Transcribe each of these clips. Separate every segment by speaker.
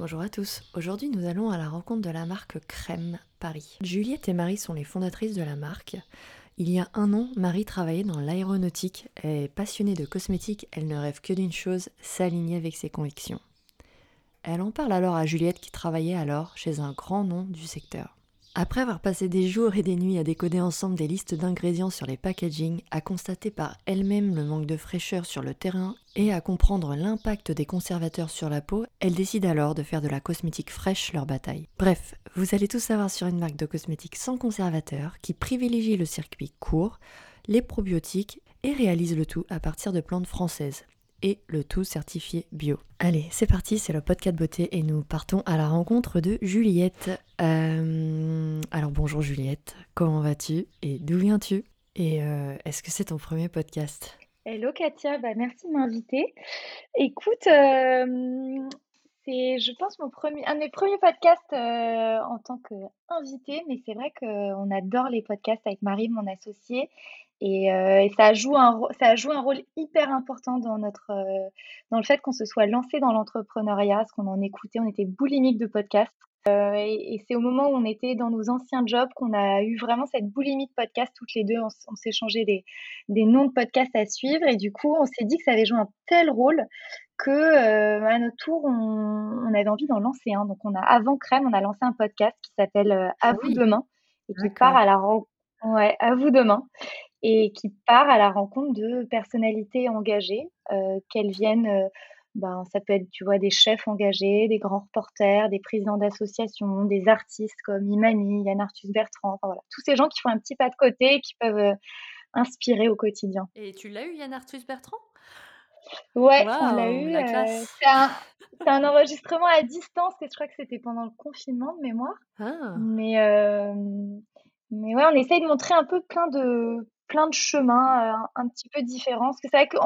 Speaker 1: Bonjour à tous. Aujourd'hui, nous allons à la rencontre de la marque Crème Paris. Juliette et Marie sont les fondatrices de la marque. Il y a un an, Marie travaillait dans l'aéronautique. Est passionnée de cosmétiques, elle ne rêve que d'une chose, s'aligner avec ses convictions. Elle en parle alors à Juliette qui travaillait alors chez un grand nom du secteur. Après avoir passé des jours et des nuits à décoder ensemble des listes d'ingrédients sur les packaging, à constater par elle-même le manque de fraîcheur sur le terrain et à comprendre l'impact des conservateurs sur la peau, elle décide alors de faire de la cosmétique fraîche leur bataille. Bref, vous allez tout savoir sur une marque de cosmétiques sans conservateur qui privilégie le circuit court, les probiotiques et réalise le tout à partir de plantes françaises et le tout certifié bio. Allez, c'est parti, c'est le podcast beauté et nous partons à la rencontre de Juliette. Euh, alors bonjour Juliette, comment vas-tu et d'où viens-tu Et euh, est-ce que c'est ton premier podcast?
Speaker 2: Hello Katia, bah, merci de m'inviter. Écoute, euh, c'est je pense mon premier, un de mes premiers podcasts en tant qu'invité, mais c'est vrai qu'on adore les podcasts avec Marie, mon associée, et, euh, et, ça, joue un, ça joue un rôle hyper important dans, notre, euh, dans le fait qu'on se soit lancé dans l'entrepreneuriat, parce qu'on en écoutait, on était boulimique de podcasts. Euh, et, et c'est au moment où on était dans nos anciens jobs qu'on a eu vraiment cette boulimie de podcasts toutes les deux. On, on s'est changé des, des, noms de podcasts à suivre. Et du coup, on s'est dit que ça avait joué un tel rôle que à notre tour, on, on avait envie d'en lancer un. Donc, on a, avant Crème, on a lancé un podcast qui s'appelle À ah vous demain et qui part à la rencontre. Ouais, à vous demain et qui part à la rencontre de personnalités engagées, euh, qu'elles viennent, euh, ben, ça peut être, tu vois, des chefs engagés, des grands reporters, des présidents d'associations, des artistes comme Imani, Yann Arthus Bertrand, enfin voilà, tous ces gens qui font un petit pas de côté qui peuvent euh, inspirer au quotidien.
Speaker 1: Et tu l'as eu, Yann Arthus Bertrand?
Speaker 2: Ouais, on l'a eu. c'est un, un, enregistrement à distance et je crois que c'était pendant le confinement de mémoire. Ah. Mais, mais ouais, on essaye de montrer un peu plein de, plein de chemins euh, un petit peu différents. Parce que c'est vrai que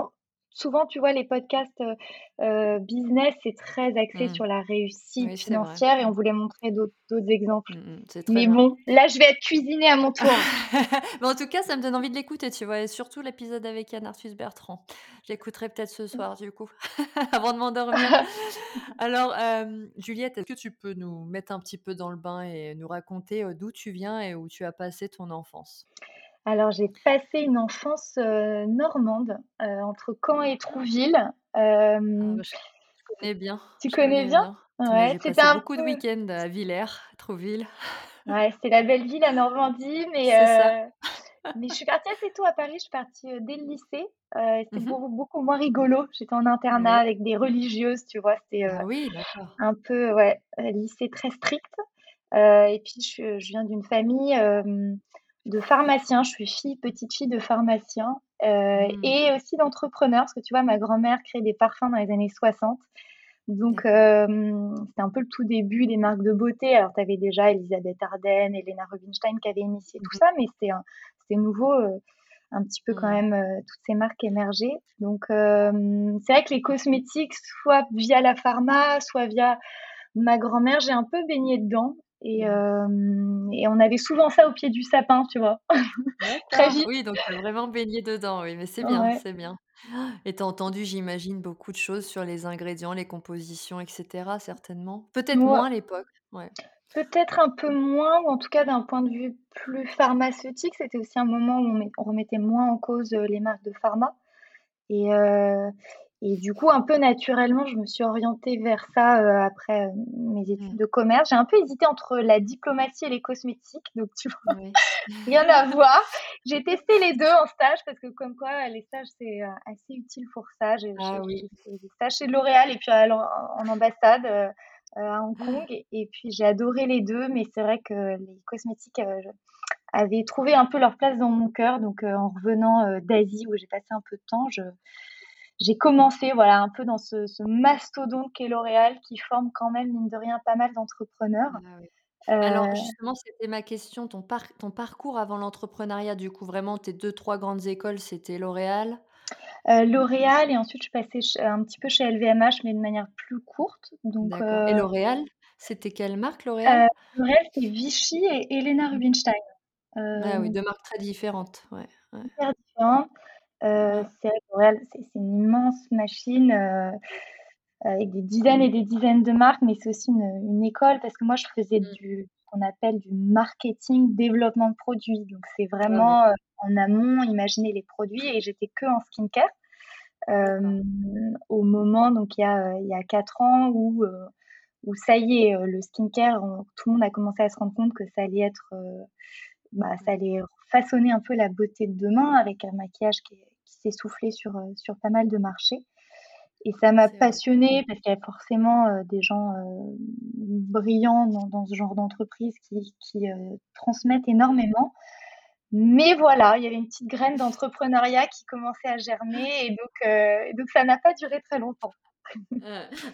Speaker 2: souvent, tu vois, les podcasts euh, euh, business, c'est très axé mmh. sur la réussite financière et on voulait montrer d'autres exemples. Mmh, mmh, Mais bon, là, je vais être cuisinée à mon tour.
Speaker 1: Mais en tout cas, ça me donne envie de l'écouter, tu vois, et surtout l'épisode avec Yann Arthus Bertrand. J'écouterai peut-être ce soir, du coup, avant de m'endormir. Alors, Juliette, est-ce que tu peux nous mettre un petit peu dans le bain et nous raconter d'où tu viens et où tu as passé ton enfance?
Speaker 2: Alors, j'ai passé une enfance euh, normande euh, entre Caen et Trouville.
Speaker 1: Bah, je connais bien.
Speaker 2: Tu connais bien,
Speaker 1: Ouais, J'ai passé un beaucoup de week-ends à Villers, Trouville.
Speaker 2: Ouais, c'était la belle ville, la Normandie, mais, euh, mais je suis partie assez tôt à Paris. Je suis partie dès le lycée. c'était mmh beaucoup, moins rigolo. J'étais en internat avec des religieuses, tu vois. C'était
Speaker 1: ah oui,
Speaker 2: un peu, ouais, lycée très strict. et puis, je, je viens d'une famille de pharmacien. Je suis fille, petite fille de pharmacien euh, mmh. et aussi d'entrepreneur, parce que tu vois, ma grand-mère crée des parfums dans les années 60. Donc, euh, c'était un peu le tout début des marques de beauté. Alors, tu avais déjà Elisabeth Arden, Elena Rubinstein qui avaient initié tout mmh. ça, mais c'était nouveau, euh, un petit peu quand mmh. même, toutes ces marques émergées. Donc, c'est vrai que les cosmétiques, soit via la pharma, soit via ma grand-mère, j'ai un peu baigné dedans. Et, mmh. et, on avait souvent ça au pied du sapin, tu vois.
Speaker 1: Très vite. Oui, donc as vraiment baigné dedans, oui, mais c'est bien, c'est bien. Et tu as entendu, j'imagine, beaucoup de choses sur les ingrédients, les compositions, etc., certainement? Peut-être moins à l'époque. Ouais.
Speaker 2: Peut-être un peu moins, ou en tout cas d'un point de vue plus pharmaceutique. C'était aussi un moment où on, remettait moins en cause les marques de pharma. Et, et du coup, un peu naturellement, je me suis orientée vers ça euh, après euh, mes études de commerce. J'ai un peu hésité entre la diplomatie et les cosmétiques, donc tu vois, rien à voir. J'ai testé les deux en stage parce que comme quoi, les stages c'est euh, assez utile pour ça. J'ai ah, oui. fait des stages chez L'Oréal et puis en, ambassade à Hong Kong, et, puis j'ai adoré les deux, mais c'est vrai que les cosmétiques avaient trouvé un peu leur place dans mon cœur. Donc en revenant d'Asie où j'ai passé un peu de temps, je j'ai commencé voilà un peu dans ce, ce mastodonte qu'est L'Oréal qui forme quand même mine de rien pas mal d'entrepreneurs.
Speaker 1: Ah Alors euh justement, c'était ma question, ton, ton parcours avant l'entrepreneuriat, du coup vraiment tes deux trois grandes écoles, c'était L'Oréal?
Speaker 2: Euh, L'Oréal et ensuite je passais un petit peu chez LVMH mais de manière plus courte. Donc,
Speaker 1: Et euh L'Oréal, c'était quelle marque L'Oréal?
Speaker 2: L'Oréal c'est Vichy et Elena Rubinstein.
Speaker 1: Ah oui, deux marques très différentes. Ouais,
Speaker 2: Très différentes. Euh, c'est c'est une immense machine. Euh, avec des dizaines et des dizaines de marques, mais c'est aussi une, école parce que moi, je faisais mmh. du qu'on appelle du marketing, développement de produits. Donc, c'est vraiment ah en amont, imaginer les produits et j'étais que en skincare. au moment, donc il y a, il y a quatre ans, où, où ça y est, le skincare, tout le monde a commencé à se rendre compte que ça allait être, bah, ça allait façonner un peu la beauté de demain avec un maquillage qui, qui s'est soufflé sur, sur pas mal de marchés. Et ça m'a passionnée parce qu'il y a forcément des gens brillants dans, ce genre d'entreprise qui, qui transmettent énormément. Mais voilà, il y avait une petite graine d'entrepreneuriat qui commençait à germer et donc, donc ça n'a pas duré très longtemps.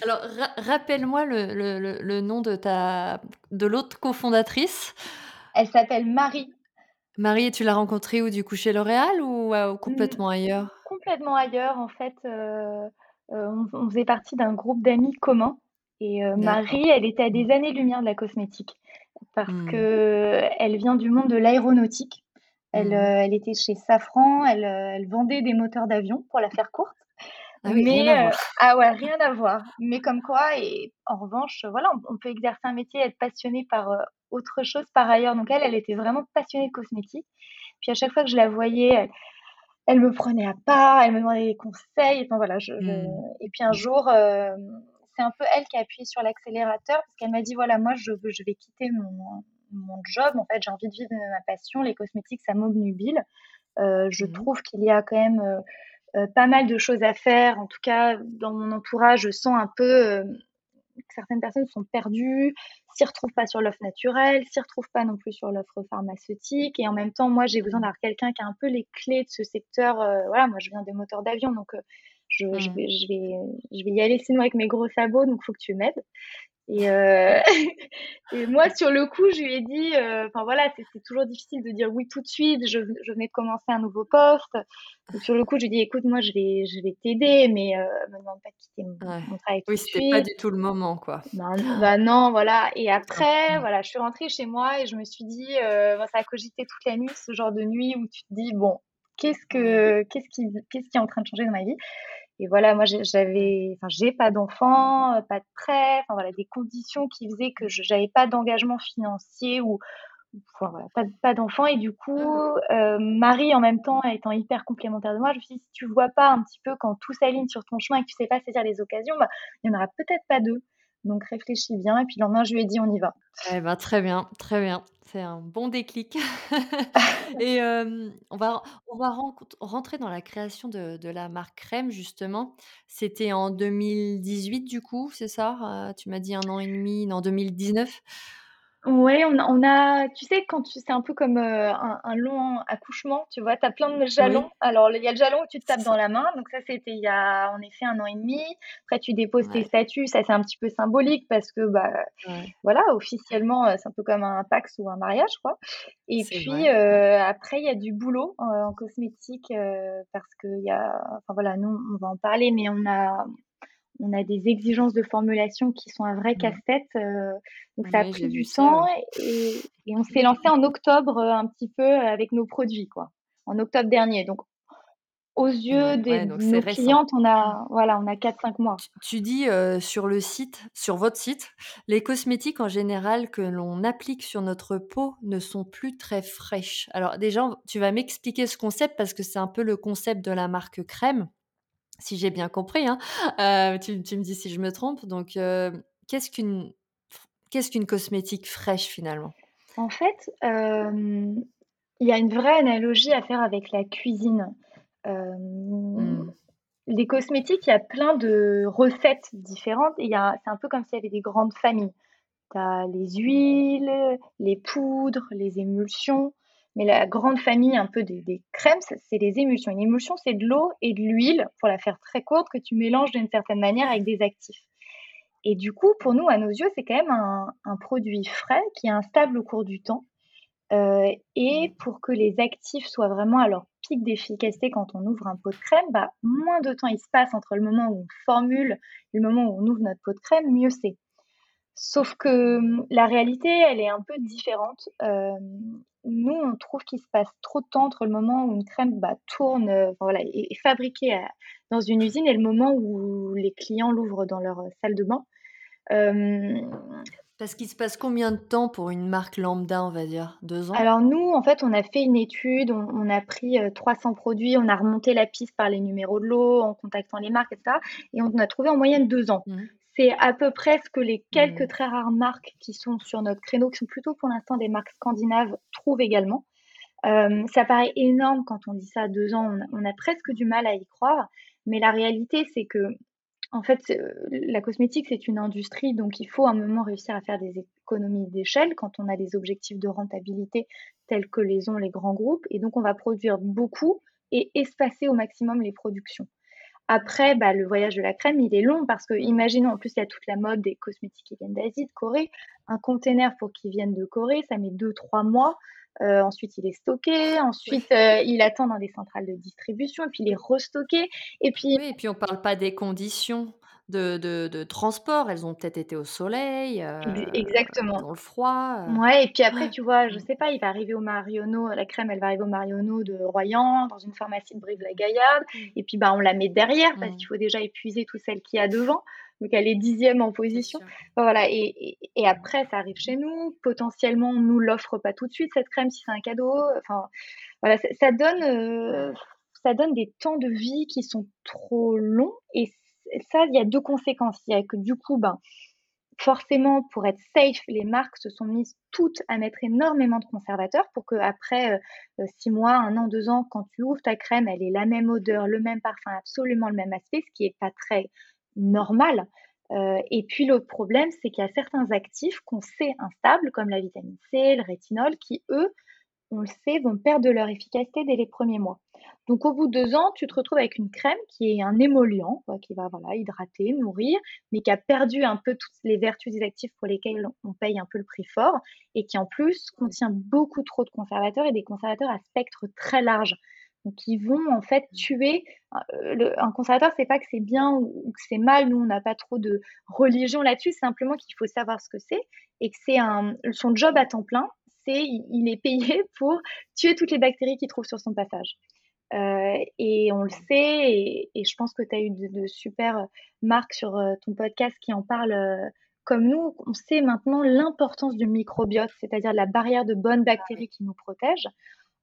Speaker 1: alors, rappelle-moi le, le, le, nom de, ta, de l'autre cofondatrice.
Speaker 2: Elle s'appelle Marie.
Speaker 1: Marie, tu l'as rencontrée où du coup chez L'Oréal ou complètement ailleurs?
Speaker 2: Complètement ailleurs en fait. on, on, faisait partie d'un groupe d'amis communs et Marie, elle était à des années-lumière de la cosmétique parce mmh. que elle vient du monde de l'aéronautique. Elle, mmh. elle, était chez Safran, elle, elle vendait des moteurs d'avion, pour la faire courte.
Speaker 1: Ah oui, mais
Speaker 2: ah ouais, rien à voir. Mais comme quoi, et en revanche, voilà, on, peut exercer un métier, être passionné par autre chose par ailleurs. Donc elle, elle était vraiment passionnée de cosmétique. Puis à chaque fois que je la voyais, elle, me prenait à part, elle me demandait des conseils. Enfin voilà, je, mmh. et puis un jour, c'est un peu elle qui a appuyé sur l'accélérateur parce qu'elle m'a dit voilà, moi je, je vais quitter mon, mon job. En fait, j'ai envie de vivre ma passion. Les cosmétiques, ça m'obnubile. Euh, je mmh trouve qu'il y a quand même euh, euh, pas mal de choses à faire. En tout cas, dans mon entourage, je sens un peu certaines personnes sont perdues, s'y retrouvent pas sur l'offre naturelle, s'y retrouvent pas non plus sur l'offre pharmaceutique. Et en même temps, moi, j'ai besoin d'avoir quelqu'un qui a un peu les clés de ce secteur. voilà, moi, je viens des moteurs d'avion, donc je, je, mmh. vais, je, vais, je vais y aller sinon avec mes gros sabots, donc il faut que tu m'aides. Et, euh, et, moi, sur le coup, je lui ai dit, euh, enfin voilà, c'est toujours difficile de dire oui tout de suite. Je, je, venais de commencer un nouveau poste. Donc, sur le coup, je lui ai dit, écoute, moi, je vais, je vais t'aider, mais euh, me demande pas de quitter mon, mon travail.
Speaker 1: Oui, c'était pas du tout le moment, quoi.
Speaker 2: Bah, bah, non, voilà. Et après, voilà, je suis rentrée chez moi et je me suis dit, euh, ça a cogité toute la nuit, ce genre de nuit où tu te dis, bon, qu'est-ce que, qu'est-ce qui, qu'est-ce qui est en train de changer dans ma vie? Et voilà, moi j'avais, enfin j'ai pas d'enfant, euh, pas de prêt, enfin voilà, des conditions qui faisaient que je n'avais pas d'engagement financier ou, enfin, voilà, pas, pas d'enfant. Et du coup, euh, Marie en même temps étant hyper complémentaire de moi, je me suis dit si tu vois pas un petit peu quand tout s'aligne sur ton chemin et que tu sais pas saisir les occasions, bah, il y en aura peut-être pas deux. Donc réfléchis bien. Et puis le lendemain, je lui ai dit, on y va.
Speaker 1: Eh ben, très bien, très bien. C'est un bon déclic. et on va, on va rentrer dans la création de, de la marque Crème, justement. C'était en 2018, du coup, c'est ça? Tu m'as dit un an et demi, en 2019
Speaker 2: Ouais, on a on a tu sais, quand tu c'est un peu comme, euh, un un long accouchement, tu vois? Tu as plein de jalons. Alors, il y a le jalon où tu te tapes dans la main, donc ça, c'était il y a, en effet, un an et demi. Après, tu déposes tes statuts, ça, c'est un petit peu symbolique parce que, bah, voilà, officiellement, euh, c'est un peu comme un Pax ou un mariage, quoi. Et puis, euh, après, il y a du boulot, en cosmétique, parce qu'il y a enfin, voilà, nous, on va en parler, mais on a on a des exigences de formulation qui sont un vrai mmh. casse-tête. Euh, donc ça a pris du temps et, on s'est lancé en octobre euh, un petit peu avec nos produits, quoi. En octobre dernier. Donc aux yeux des nos clientes, on a voilà, on a 4-5 mois.
Speaker 1: Tu, dis euh, sur le site, sur votre site, les cosmétiques en général que l'on applique sur notre peau ne sont plus très fraîches. Alors déjà, tu vas m'expliquer ce concept parce que c'est un peu le concept de la marque crème si j'ai bien compris. Hein. Euh, tu, me dis si je me trompe. Donc, euh, qu'est-ce qu'une qu'est-ce qu'une cosmétique fraîche finalement?
Speaker 2: En fait, euh, il y a une vraie analogie à faire avec la cuisine. Mmh. Les cosmétiques, il y a plein de recettes différentes. Et c'est un peu comme s'il y avait des grandes familles. Tu as les huiles, les poudres, les émulsions. Mais la grande famille un peu des, crèmes, c'est les émulsions. Une émulsion, c'est de l'eau et de l'huile, pour la faire très courte, que tu mélanges d'une certaine manière avec des actifs. Et du coup, pour nous, à nos yeux, c'est quand même un, produit frais qui est instable au cours du temps. Euh, et pour que les actifs soient vraiment à leur pic d'efficacité quand on ouvre un pot de crème, bah, moins de temps il se passe entre le moment où on formule et le moment où on ouvre notre pot de crème, mieux c'est. Sauf que hum, la réalité, elle est un peu différente. Euh, nous, on trouve qu'il se passe trop de temps entre le moment où une crème bah, tourne, euh, voilà, est, fabriquée dans une usine et le moment où les clients l'ouvrent dans leur salle de bain.
Speaker 1: Parce qu'il se passe combien de temps pour une marque lambda, on va dire? Deux ans?
Speaker 2: Alors nous, en fait, on a fait une étude, on, a pris 300 produits, on a remonté la piste par les numéros de l'eau, en contactant les marques, etc. Et on a trouvé en moyenne deux ans. Mmh. C'est à peu près ce que les quelques mmh. très rares marques qui sont sur notre créneau, qui sont plutôt pour l'instant des marques scandinaves, trouvent également. ça paraît énorme quand on dit ça à deux ans, on a presque du mal à y croire, mais la réalité, c'est que en fait, euh, la cosmétique, c'est une industrie, donc il faut à un moment réussir à faire des économies d'échelle quand on a des objectifs de rentabilité tels que les ont les grands groupes. Et donc, on va produire beaucoup et espacer au maximum les productions. Après, bah, le voyage de la crème, il est long parce que, imaginons, en plus, il y a toute la mode des cosmétiques qui viennent d'Asie, de Corée. Un container pour qu'ils viennent de Corée, ça met 2-3 mois. Euh, ensuite, il est stocké. Ensuite, euh, il attend dans des centrales de distribution. Et puis, il est restocké. Et puis,
Speaker 1: et puis on ne parle pas des conditions de, de, transport. Elles ont peut-être été au soleil, euh,
Speaker 2: exactement.
Speaker 1: dans le froid.
Speaker 2: Ouais, et puis après, tu vois, je mm. sais pas, il va arriver au Marionneau, la crème, elle va arriver au Marionneau de Royan, dans une pharmacie de Brive-la-Gaillarde. Mm. Et puis, bah, on la met derrière parce mm. qu'il faut déjà épuiser tout celle qui y a devant donc elle est dixième en position. voilà, et, après, ça arrive chez nous. Potentiellement, on nous l'offre pas tout de suite, cette crème, si c'est un cadeau. Enfin, voilà, ça, donne, euh, ça donne des temps de vie qui sont trop longs. Et ça, il y a deux conséquences. Il y a que du coup, ben, forcément, pour être safe, les marques se sont mises toutes à mettre énormément de conservateurs pour que après euh, euh, six mois, un an, deux ans, quand tu ouvres ta crème, elle ait la même odeur, le même parfum, absolument le même aspect, ce qui est pas très normal. Euh, et puis l'autre problème, c'est qu'il y a certains actifs qu'on sait instables, comme la vitamine C, le rétinol, qui, eux, on le sait, vont perdre leur efficacité dès les premiers mois. Donc au bout de deux ans, tu te retrouves avec une crème qui est un émollient, qui va voilà, hydrater, nourrir, mais qui a perdu un peu toutes les vertus des actifs pour lesquels on paye un peu le prix fort, et qui en plus contient beaucoup trop de conservateurs et des conservateurs à spectre très large. Donc, ils vont en fait mmh. tuer. Euh, un conservateur, c'est pas que c'est bien ou, que c'est mal. Nous, on n'a pas trop de religion là-dessus. Simplement qu'il faut savoir ce que c'est et que c'est un son job à temps plein. Il, est payé pour tuer toutes les bactéries qu'il trouve sur son passage. Euh, et on le sait. Et, je pense que tu as eu de, super marques sur euh, ton podcast qui en parlent. comme nous, on sait maintenant l'importance du microbiote, c'est-à-dire la barrière de bonnes bactéries qui nous protègent.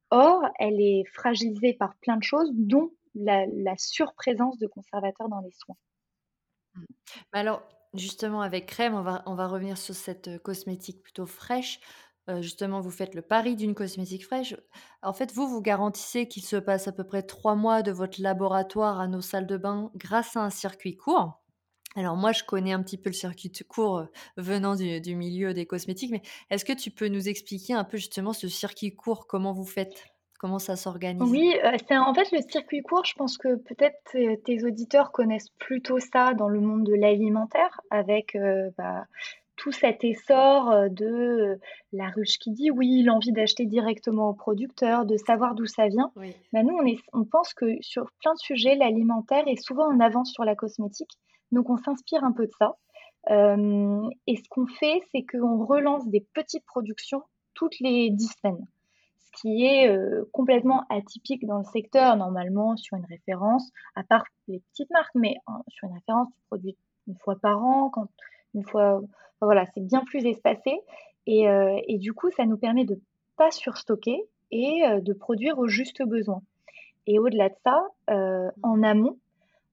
Speaker 2: Or, elle est fragilisée par plein de choses, dont la, surprésence de conservateurs dans les soins.
Speaker 1: Alors, justement, avec crème, on va, revenir sur cette euh, cosmétique plutôt fraîche. Euh, justement, vous faites le pari d'une cosmétique fraîche. En fait, vous, vous garantissez qu'il se passe à peu près trois mois de votre laboratoire à nos salles de bain grâce à un circuit court. Alors moi, je connais un petit peu le circuit court venant du, milieu des cosmétiques, mais est-ce que tu peux nous expliquer un peu justement ce circuit court, comment vous faites? Comment ça s'organise?
Speaker 2: Oui, c'est en fait le circuit court, je pense que peut-être tes, auditeurs connaissent plutôt ça dans le monde de l'alimentaire, avec bah, tout cet essor de la ruche qui dit oui, l'envie d'acheter directement au producteur, de savoir d'où ça vient. Nous, on, est, on pense que sur plein de sujets, l'alimentaire est souvent en avance sur la cosmétique. Donc on s'inspire un peu de ça. Euh, et ce qu'on fait, c'est qu'on relance des petites productions toutes les dix semaines, ce qui est euh, complètement atypique dans le secteur. Normalement, sur une référence, à part les petites marques, mais hein, sur une référence, tu produis une fois par an, quand, une fois, voilà, c'est bien plus espacé. Et, euh, et, du coup, ça nous permet de pas surstocker et de produire au juste besoin. Et au-delà de ça, en amont,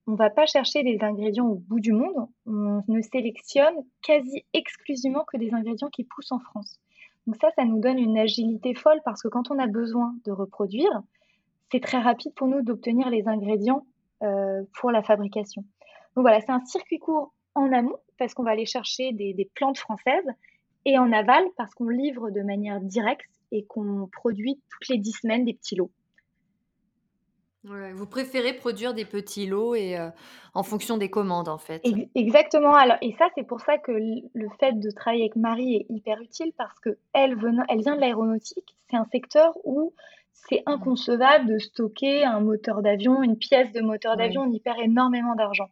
Speaker 2: on ne va pas chercher des ingrédients au bout du monde. On ne sélectionne quasi exclusivement que des ingrédients qui poussent en France. Donc ça, ça nous donne une agilité folle parce que quand on a besoin de reproduire, c'est très rapide pour nous d'obtenir les ingrédients euh, pour la fabrication. Donc voilà, c'est un circuit court en amont parce qu'on va aller chercher des, des plantes françaises et en aval parce qu'on livre de manière directe et qu'on produit toutes les dix semaines des petits lots
Speaker 1: vous préférez produire des petits lots et en fonction des commandes, en fait?
Speaker 2: exactement. Alors et ça, c'est pour ça que le fait de travailler avec Marie est hyper utile parce qu'elle elle vient de l'aéronautique. C'est un secteur où c'est inconcevable de stocker un moteur d'avion, une pièce de moteur d'avion, on y perd énormément d'argent.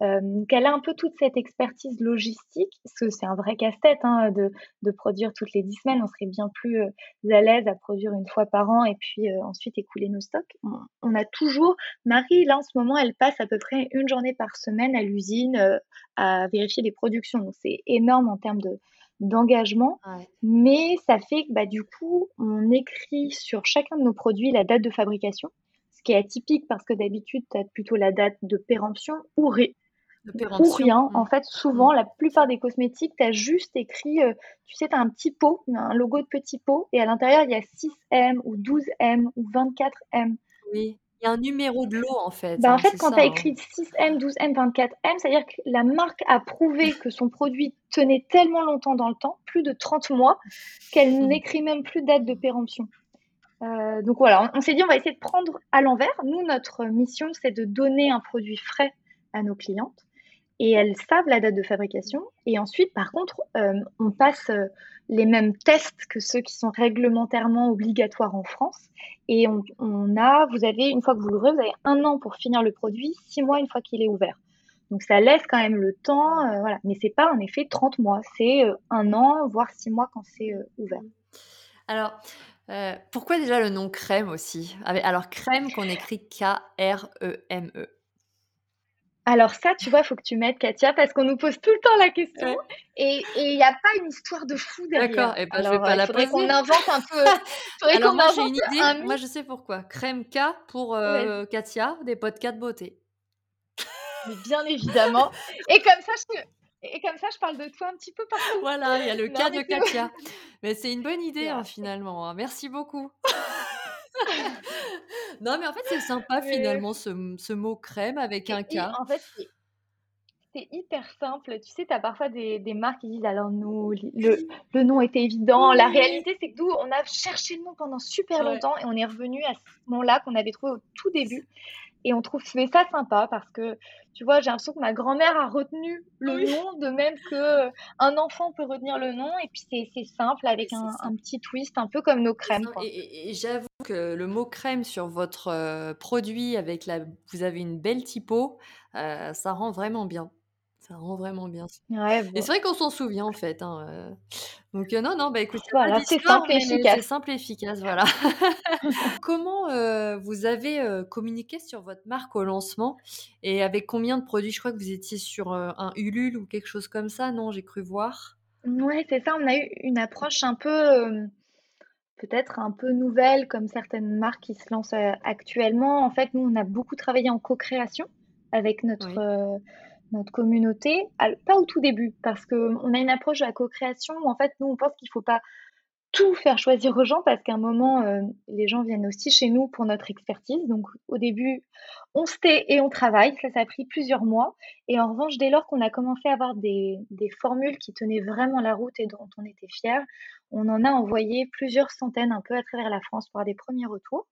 Speaker 2: Donc elle a un peu toute cette expertise logistique, parce que c'est un vrai casse-tête hein, de, de, produire toutes les 10 semaines. On serait bien plus à l'aise à produire une fois par an et puis ensuite écouler nos stocks. On, a toujours, Marie, là en ce moment, elle passe à peu près une journée par semaine à l'usine à vérifier les productions. Donc c'est énorme en termes de d'engagement, mais ça fait que bah, du coup, on écrit sur chacun de nos produits la date de fabrication, ce qui est atypique parce que d'habitude, tu as plutôt la date de péremption ou, ou rien. En mmh. fait, souvent, mmh. la plupart des cosmétiques, tu as juste écrit, euh, tu sais, tu as un petit pot, un logo de petit pot, et à l'intérieur, il y a 6M ou 12M ou 24M.
Speaker 1: Oui. Il y a un numéro de lot en fait.
Speaker 2: Bah, en hein, fait, quand tu as hein. écrit 6M, 12M, 24M, c'est-à-dire que la marque a prouvé que son produit tenait tellement longtemps dans le temps, plus de 30 mois, qu'elle mmh. n'écrit même plus date de péremption. Euh, donc voilà, on, s'est dit on va essayer de prendre à l'envers. Nous, notre mission, c'est de donner un produit frais à nos clientes et elles savent la date de fabrication. Et ensuite, par contre, euh, on passe euh, les mêmes tests que ceux qui sont réglementairement obligatoires en France. Et on, a, vous avez, une fois que vous l'ouvrez, vous avez un an pour finir le produit, six mois une fois qu'il est ouvert. Donc ça laisse quand même le temps, euh, voilà. Mais pas en effet 30 mois, c'est un an, voire six mois quand c'est ouvert.
Speaker 1: Alors, pourquoi déjà le nom crème aussi? Alors crème qu'on écrit K-R-E-M-E.
Speaker 2: Alors ça, tu vois, il faut que tu mettes Katia parce qu'on nous pose tout le temps la question et il n'y a pas une histoire de fou derrière.
Speaker 1: D'accord, et eh ben, je vais pas euh, la poser.
Speaker 2: qu'on invente un peu.
Speaker 1: Alors moi j'ai une idée, moi je sais pourquoi. Crème K pour euh, Katia, des podcasts de beauté.
Speaker 2: Mais bien évidemment. Et comme ça, je Et comme ça, je parle de toi un petit peu partout.
Speaker 1: Voilà, il y a le cas de Katia. Mais c'est une bonne idée, hein, finalement. Hein. Merci beaucoup. Non, mais en fait, c'est sympa finalement ce, mot crème avec un K.
Speaker 2: en fait, c'est hyper simple. Tu sais, tu as parfois des, marques qui disent alors nous, le, le nom était évident. La réalité, c'est que nous, on a cherché le nom pendant super longtemps et on est revenu à ce moment-là qu'on avait trouvé au tout début. Et on trouve ça sympa parce que, tu vois, j'ai l'impression que ma grand-mère a retenu le nom, de même que euh, un enfant peut retenir le nom. Et puis, c'est simple avec un, petit twist, un peu comme nos crèmes.
Speaker 1: Et, j'avoue que le mot crème sur votre euh, produit, avec la, vous avez une belle typo, euh, ça rend vraiment bien. Ça rend vraiment bien. Et c'est vrai qu'on s'en souvient en fait. Hein, euh. Donc non, non, bah écoute,
Speaker 2: c'est simple et efficace.
Speaker 1: C'est simple et efficace, voilà. Comment vous avez communiqué sur votre marque au lancement et avec combien de produits? Je crois que vous étiez sur un Ulule ou quelque chose comme ça, non? J'ai cru voir.
Speaker 2: Ouais, c'est ça. On a eu une approche un peu peut-être un peu nouvelle, comme certaines marques qui se lancent actuellement. En fait, nous, on a beaucoup travaillé en co-création avec notre notre communauté, pas au tout début, parce qu'on a une approche de la co-création où en fait, nous, on pense qu'il ne faut pas tout faire choisir aux gens parce qu'à un moment, euh, les gens viennent aussi chez nous pour notre expertise. Donc au début, on se tait et on travaille. Ça, ça a pris plusieurs mois. Et en revanche, dès lors qu'on a commencé à avoir des, des, formules qui tenaient vraiment la route et dont on était fiers, on en a envoyé plusieurs centaines un peu à travers la France pour avoir des premiers retours.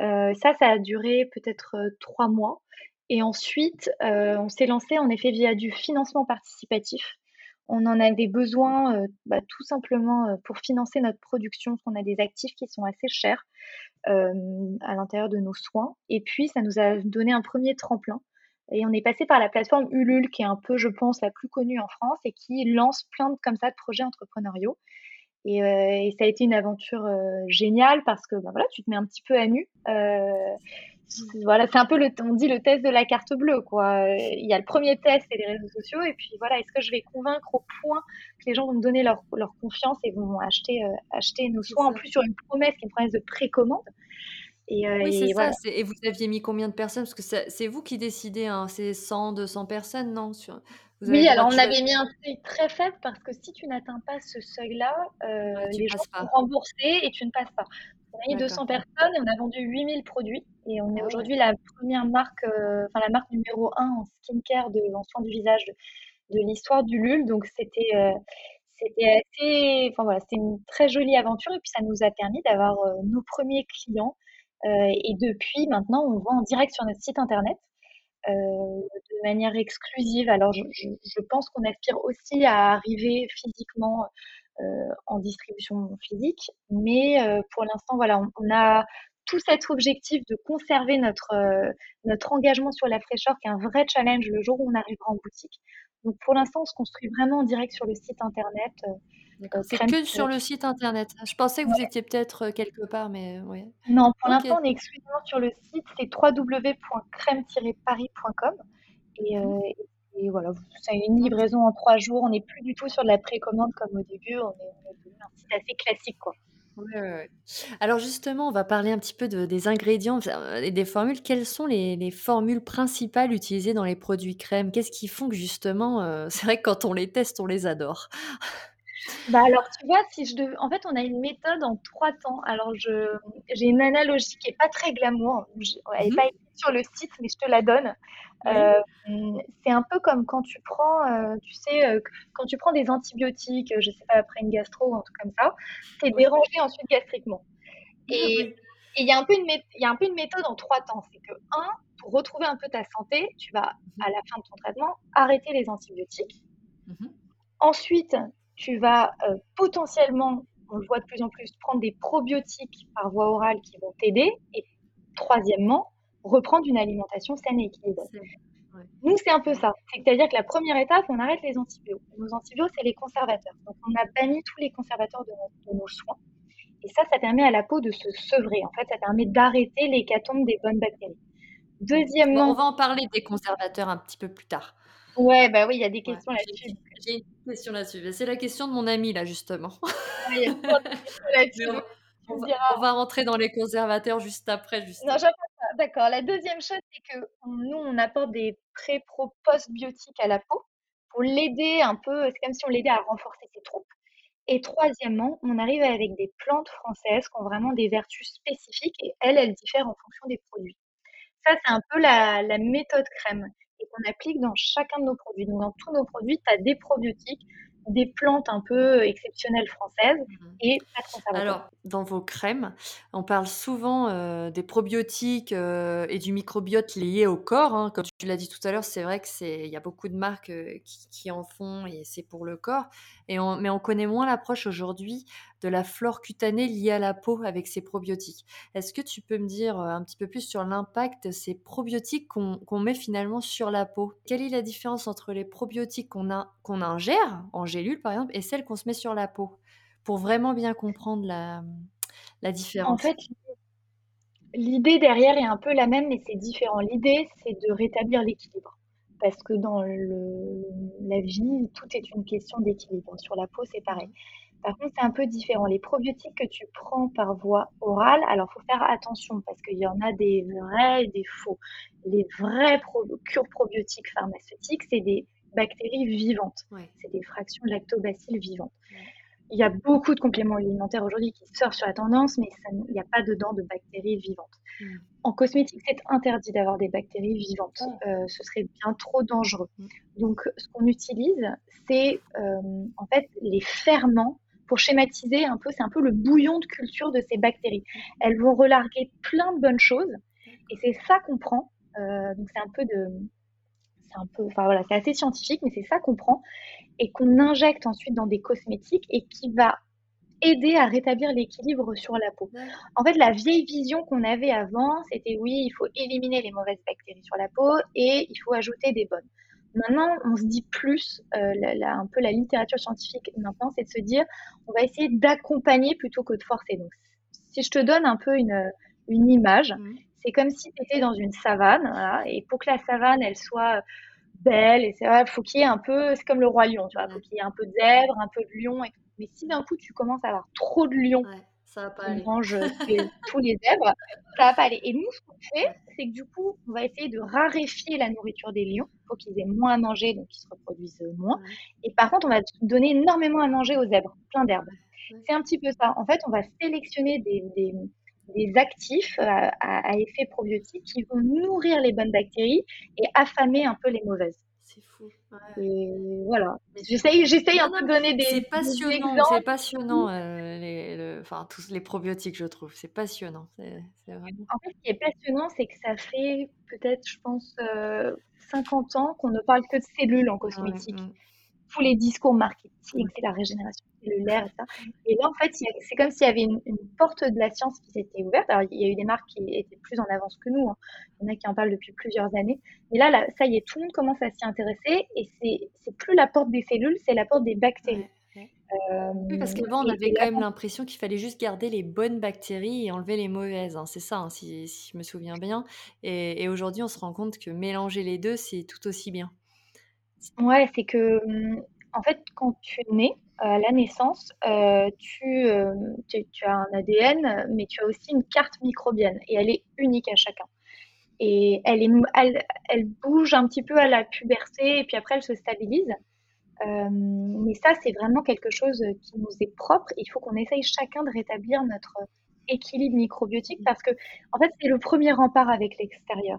Speaker 2: Euh, ça, ça a duré peut-être euh, trois mois. Et ensuite, euh, on s'est lancé en effet via du financement participatif. On en avait besoin euh, bah, tout simplement euh, pour financer notre production, parce qu'on a des actifs qui sont assez chers à l'intérieur de nos soins. Et puis, ça nous a donné un premier tremplin. Et on est passé par la plateforme Ulule, qui est un peu, je pense, la plus connue en France et qui lance plein de, comme ça, de projets entrepreneuriaux. Et, ça a été une aventure géniale parce que bah, voilà, tu te mets un petit peu à nu voilà, c'est un peu le, on dit le test de la carte bleue, quoi. Il y a le premier test, et les réseaux sociaux, et puis voilà, est-ce que je vais convaincre au point que les gens vont me donner leur, leur confiance et vont acheter, euh, acheter nos soins, en plus sur une promesse qui est une promesse de précommande.
Speaker 1: Et, euh, oui, c'est ça. Et vous aviez mis combien de personnes? Parce que c'est vous qui décidez, hein. c'est 100, 200 personnes, non? Sur...
Speaker 2: Oui, alors on avait mis un seuil très faible parce que si tu n'atteins pas ce seuil-là, euh, les gens sont remboursés et tu ne passes pas. On a eu 200 personnes et on a vendu 8000 produits. Et on est ah aujourd'hui la première marque, euh, enfin la marque numéro 1 en skincare, de, en soins du visage de, l'histoire du LUL. Donc c'était euh, c'était assez, enfin voilà, c'était une très jolie aventure et puis ça nous a permis d'avoir euh, nos premiers clients. et depuis maintenant, on vend en direct sur notre site internet. de manière exclusive. Alors, je, je pense qu'on aspire aussi à arriver physiquement en distribution physique. Mais euh, pour l'instant, voilà, on, a tout cet objectif de conserver notre, euh, notre engagement sur la fraîcheur, qui est un vrai challenge le jour où on arrivera en boutique. Donc pour l'instant, on se construit vraiment en direct sur le site internet.
Speaker 1: Euh, c'est que sur le site internet. Je pensais que vous étiez peut-être quelque part, mais ouais.
Speaker 2: Non, pour l'instant, on est exclusivement sur le site, c'est www.crème-paris.com. Et, mmh. et, voilà, c'est une livraison en trois jours. On n'est plus du tout sur de la précommande comme au début. On est, on un site assez classique, quoi.
Speaker 1: Alors justement, on va parler un petit peu de, des ingrédients et des formules. Quelles sont les, formules principales utilisées dans les produits crème? Qu'est-ce qui font que justement, euh, c'est vrai que quand on les teste, on les adore?
Speaker 2: Bah alors, tu vois, si je devais... En fait, on a une méthode en trois temps. Alors, je... j'ai une analogie qui est pas très glamour. Elle n'est mmh pas écrite sur le site, mais je te la donne. Euh, c'est un peu comme quand tu prends, euh, tu sais, euh, quand tu prends des antibiotiques, je sais pas, après une gastro ou un truc comme ça, tu es dérangé ensuite gastriquement. Et il y, a un peu une y a un peu une méthode en trois temps. C'est que, un, pour retrouver un peu ta santé, tu vas, mmh à la fin de ton traitement, arrêter les antibiotiques. Mmh ensuite, tu vas potentiellement, on le voit de plus en plus, prendre des probiotiques par voie orale qui vont t'aider. Et troisièmement, reprendre une alimentation saine et équilibrée. Nous, c'est un peu ça. C'est-à-dire que la première étape, on arrête les antibiotiques. Nos antibiotiques, c'est les conservateurs. Donc, on a banni tous les conservateurs de, nos soins. Et ça, ça permet à la peau de se sevrer. En fait, ça permet d'arrêter l'hécatombe des bonnes bactéries.
Speaker 1: Deuxièmement. on va en parler des conservateurs un petit peu plus tard.
Speaker 2: Ouais, bah oui, il y a des questions là-dessus.
Speaker 1: J'ai une question là-dessus. C'est la question de mon ami, là, justement.
Speaker 2: il y a là-dessus.
Speaker 1: On, on, va rentrer dans les conservateurs juste après. Justement.
Speaker 2: Non, D'accord. La deuxième chose, c'est que nous, on apporte des pré-pro post-biotiques à la peau pour l'aider un peu. C'est comme si on l'aidait à renforcer ses troupes. Et troisièmement, on arrive avec des plantes françaises qui ont vraiment des vertus spécifiques et elles, elles diffèrent en fonction des produits. Ça, c'est un peu la, la méthode crème et qu'on applique dans chacun de nos produits. Donc, dans tous nos produits, tu as des probiotiques, des plantes un peu exceptionnelles françaises mmh et pas de conservateurs.
Speaker 1: Alors, dans vos crèmes, on parle souvent euh, des probiotiques euh, et du microbiote lié au corps. Hein. Comme tu l'as dit tout à l'heure, c'est vrai que c'est il y a beaucoup de marques euh, qui, en font et c'est pour le corps. Et on, mais on connaît moins l'approche aujourd'hui de la flore cutanée liée à la peau avec ces probiotiques. Est-ce que tu peux me dire un petit peu plus sur l'impact de ces probiotiques qu'on met finalement sur la peau? Quelle est la différence entre les probiotiques qu'on ingère en gélule par exemple et celles qu'on se met sur la peau? Pour vraiment bien comprendre la, la différence
Speaker 2: En fait, l'idée derrière est un peu la même, mais c'est différent. L'idée, c'est de rétablir l'équilibre. Parce que dans le, la vie, tout est une question d'équilibre. Sur la peau, c'est pareil. Par contre, c'est un peu différent. Les probiotiques que tu prends par voie orale, alors il faut faire attention parce qu'il y en a des vrais et des faux. Les vrais cures probiotiques pharmaceutiques, c'est des bactéries vivantes. C'est des fractions lactobacilles vivantes. Il y a beaucoup de compléments alimentaires aujourd'hui qui sortent sur la tendance, mais il n'y a pas dedans de bactéries vivantes. Mm. En cosmétique, c'est interdit d'avoir des bactéries vivantes. Euh, ce serait bien trop dangereux. Mm. Donc, ce qu'on utilise, c'est euh, en fait les ferments. Pour schématiser un peu, c'est un peu le bouillon de culture de ces bactéries. Elles vont relarguer plein de bonnes choses, et c'est ça qu'on prend. Euh, donc, c'est un peu de, c'est un peu, enfin voilà, c'est assez scientifique, mais c'est ça qu'on prend et qu'on injecte ensuite dans des cosmétiques et qui va aider à rétablir l'équilibre sur la peau. En fait, la vieille vision qu'on avait avant, c'était oui, il faut éliminer les mauvaises bactéries sur la peau et il faut ajouter des bonnes. Maintenant, on se dit plus, euh, un peu la littérature scientifique maintenant, c'est de se dire, on va essayer d'accompagner plutôt que de forcer. Donc, si je te donne un peu une, une image, mmh. c'est comme si tu étais dans une savane, et pour que la savane, elle soit belle. Et c'est vrai, faut qu'il y ait un peu, c'est comme le roi lion, tu vois, faut qu'il y ait un peu de zèbre, un peu de lion. Et Mais si d'un coup tu commences à avoir trop de lions,
Speaker 1: ça va pas aller.
Speaker 2: mange euh, tous les zèbres, ça va pas aller. Et nous, ce qu'on fait, c'est que du coup, on va essayer de raréfier la nourriture des lions pour qu'ils aient moins à manger, donc qu'ils se reproduisent moins. Et par contre, on va donner énormément à manger aux zèbres, plein d'herbes. C'est un petit peu ça. En fait, on va sélectionner des, des des actifs à, effet probiotique qui vont nourrir les bonnes bactéries et affamer un peu les mauvaises.
Speaker 1: C'est fou.
Speaker 2: Et voilà. J'essaye, j'essaye un peu de donner des.
Speaker 1: C'est passionnant, c'est passionnant. Euh, les, enfin, tous les probiotiques, je trouve, c'est passionnant. En
Speaker 2: fait, ce qui est passionnant, c'est que ça fait peut-être, je pense, 50 euh, ans qu'on ne parle que de cellules en cosmétique. Tous les discours marketing, c'est la régénération cellulaire et ça. Et là, en fait, c'est comme s'il y avait une, porte de la science qui s'était ouverte. Alors, il y a eu des marques qui étaient plus en avance que nous. Hein. Il y en a qui en parlent depuis plusieurs années. Mais là, ça y est, tout le monde commence à s'y intéresser. Et c'est plus la porte des cellules, c'est la porte des bactéries.
Speaker 1: Euh, oui, parce qu'avant, on avait quand même l'impression qu'il fallait juste garder les bonnes bactéries et enlever les mauvaises. Hein. C'est ça, hein, si, je me souviens bien. Et, aujourd'hui, on se rend compte que mélanger les deux, c'est tout aussi bien.
Speaker 2: Ouais, c'est que, en fait, quand tu nais, à la naissance, euh, tu, tu, as un ADN, mais tu as aussi une carte microbienne et elle est unique à chacun. Et elle bouge un petit peu à la puberté et puis après elle se stabilise. Euh, mais ça, c'est vraiment quelque chose qui nous est propre. Il faut qu'on essaye chacun de rétablir notre équilibre microbiotique parce que, en fait, c'est le premier rempart avec l'extérieur.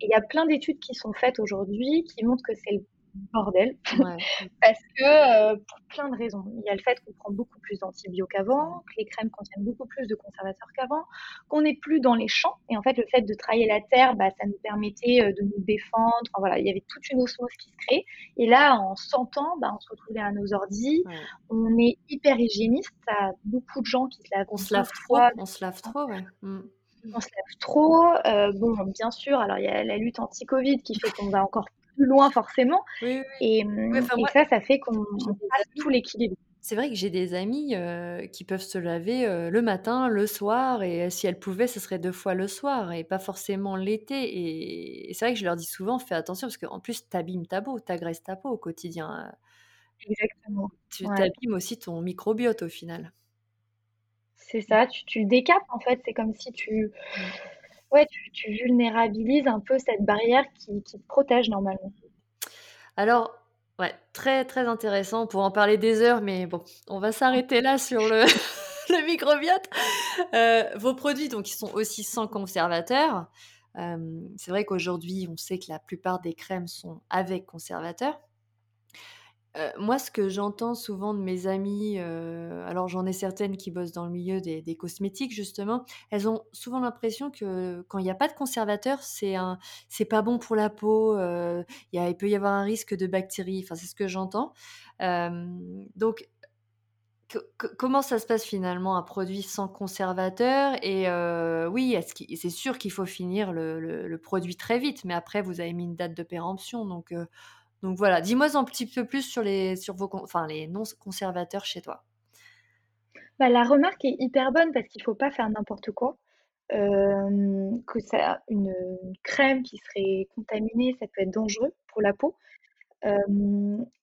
Speaker 2: Et il y a plein d'études qui sont faites aujourd'hui qui montrent que c'est le bordel. Parce que euh, pour plein de raisons. Il y a le fait qu'on prend beaucoup plus d'antibiotiques qu'avant, que les crèmes contiennent beaucoup plus de conservateurs qu'avant, qu'on n'est plus dans les champs. Et en fait, le fait de travailler la terre, bah, ça nous permettait euh, de nous défendre. Enfin, voilà, il y avait toute une osmose qui se crée. Et là, en 100 ans, bah, on se retrouvait à nos ordis. On est hyper hygiéniste. a beaucoup de gens qui se lavent.
Speaker 1: On se lave trop. On se lave trop, ouais.
Speaker 2: Mm. on se lave trop. Euh, bon, bien sûr, alors il y a la lutte anti-Covid qui fait qu'on va encore plus loin forcément. Et, ça, ça fait qu'on passe tout l'équilibre.
Speaker 1: C'est vrai que j'ai des amis euh, qui peuvent se laver euh, le matin, le soir, et si elles pouvaient, ce serait deux fois le soir, et pas forcément l'été. Et, c'est vrai que je leur dis souvent, fais attention, parce qu'en plus, t'abîmes ta peau, t'agresses ta peau au quotidien.
Speaker 2: Exactement.
Speaker 1: Tu t'abîmes aussi ton microbiote au final.
Speaker 2: C'est ça, tu, tu, le décapes en fait, c'est comme si tu... Ouais, tu, vulnérabilises un peu cette barrière qui, te protège normalement.
Speaker 1: Alors, ouais, très très intéressant pour en parler des heures, mais bon, on va s'arrêter là sur le, le microbiote. Euh, vos produits, donc, ils sont aussi sans conservateur. Euh, c'est vrai qu'aujourd'hui, on sait que la plupart des crèmes sont avec conservateur. Euh, moi, ce que j'entends souvent de mes amies, euh, alors j'en ai certaines qui bossent dans le milieu des, cosmétiques justement, elles ont souvent l'impression que quand il n'y a pas de conservateur, c'est pas bon pour la peau. Euh, il peut y avoir un risque de bactéries. Enfin, c'est ce que j'entends. donc, comment ça se passe finalement un produit sans conservateur? Et oui, c'est sûr qu'il faut finir le, le, produit très vite, mais après vous avez mis une date de péremption, donc donc voilà, dis-moi un petit peu plus sur les, sur vos, enfin, les non conservateurs chez toi.
Speaker 2: Bah, la remarque est hyper bonne parce qu'il ne faut pas faire n'importe quoi. que ça, une, crème qui serait contaminée, ça peut être dangereux pour la peau.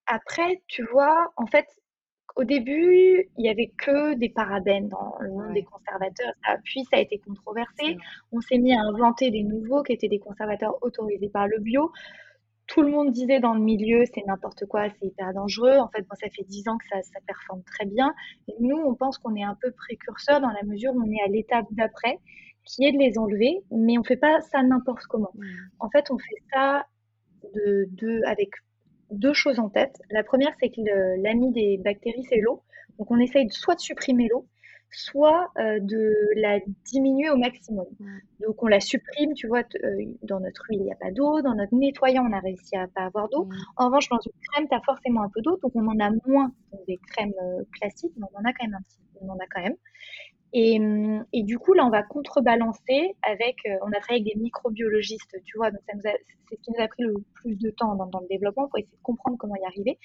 Speaker 2: après, tu vois, en fait, au début, il n'y avait que des parabènes dans le monde des conservateurs. puis, ça a été controversé. On s'est mis à inventer des nouveaux qui étaient des conservateurs autorisés par le bio tout le monde disait dans le milieu, c'est n'importe quoi, c'est hyper dangereux. En fait, ça fait dix ans que ça, ça performe très bien. Et nous, on pense qu'on est un peu précurseur dans la mesure où on est à l'étape d'après, qui est de les enlever, mais on fait pas ça n'importe comment. Mmh. En fait, on fait ça de, avec deux choses en tête. La première, c'est que l'ami des bactéries, c'est l'eau. Donc, on essaye soit de supprimer l'eau, soit euh, de la diminuer au maximum. Donc on la supprime, tu vois, euh, dans notre huile, il n'y a pas d'eau, dans notre nettoyant, on a réussi à pas avoir d'eau. En revanche, dans une crème, tu as forcément un peu d'eau, donc on en a moins dans des crèmes euh, classiques, mais on en a quand même un petit on en a quand même. Et, et, du coup, là, on va contrebalancer avec, on a travaillé avec des microbiologistes, tu vois, donc ça nous c'est ce qui nous a pris le plus de temps dans, dans le développement pour essayer de comprendre comment y arriver.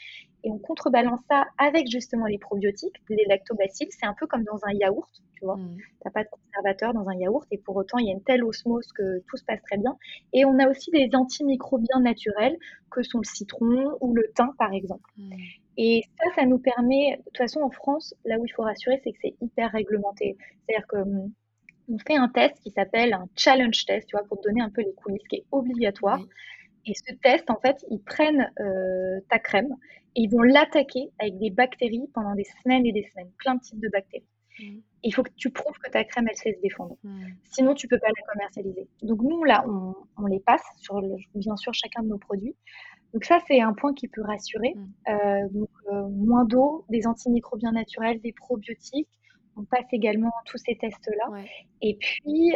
Speaker 2: Et on contrebalance ça avec justement les probiotiques, les lactobacilles. C'est un peu comme dans un yaourt, tu vois. Mmh. T'as pas de conservateur dans un yaourt et pour autant, il y a une telle osmose que tout se passe très bien. Et on a aussi des antimicrobiens naturels que sont le citron ou le thym, par exemple. Mmh. Et ça, ça nous permet, de toute façon, en France, là où il faut rassurer, c'est que c'est hyper réglementé. C'est-à-dire que hum, on fait un test qui s'appelle un challenge test, tu vois, pour te donner un peu les coulisses, qui est obligatoire. Et ce test, en fait, ils prennent euh, ta crème et ils vont l'attaquer avec des bactéries pendant des semaines et des semaines, plein de types de bactéries. Mm. Il faut que tu prouves que ta crème, elle sait se défendre. Mm. Sinon, tu peux pas la commercialiser. Donc nous, là, on, les passe sur, bien sûr, chacun de nos produits. Donc ça, c'est un point qui peut rassurer. Mm. Euh, donc euh, moins d'eau, des antimicrobiens naturels, des probiotiques. On passe également tous ces tests-là. Et puis,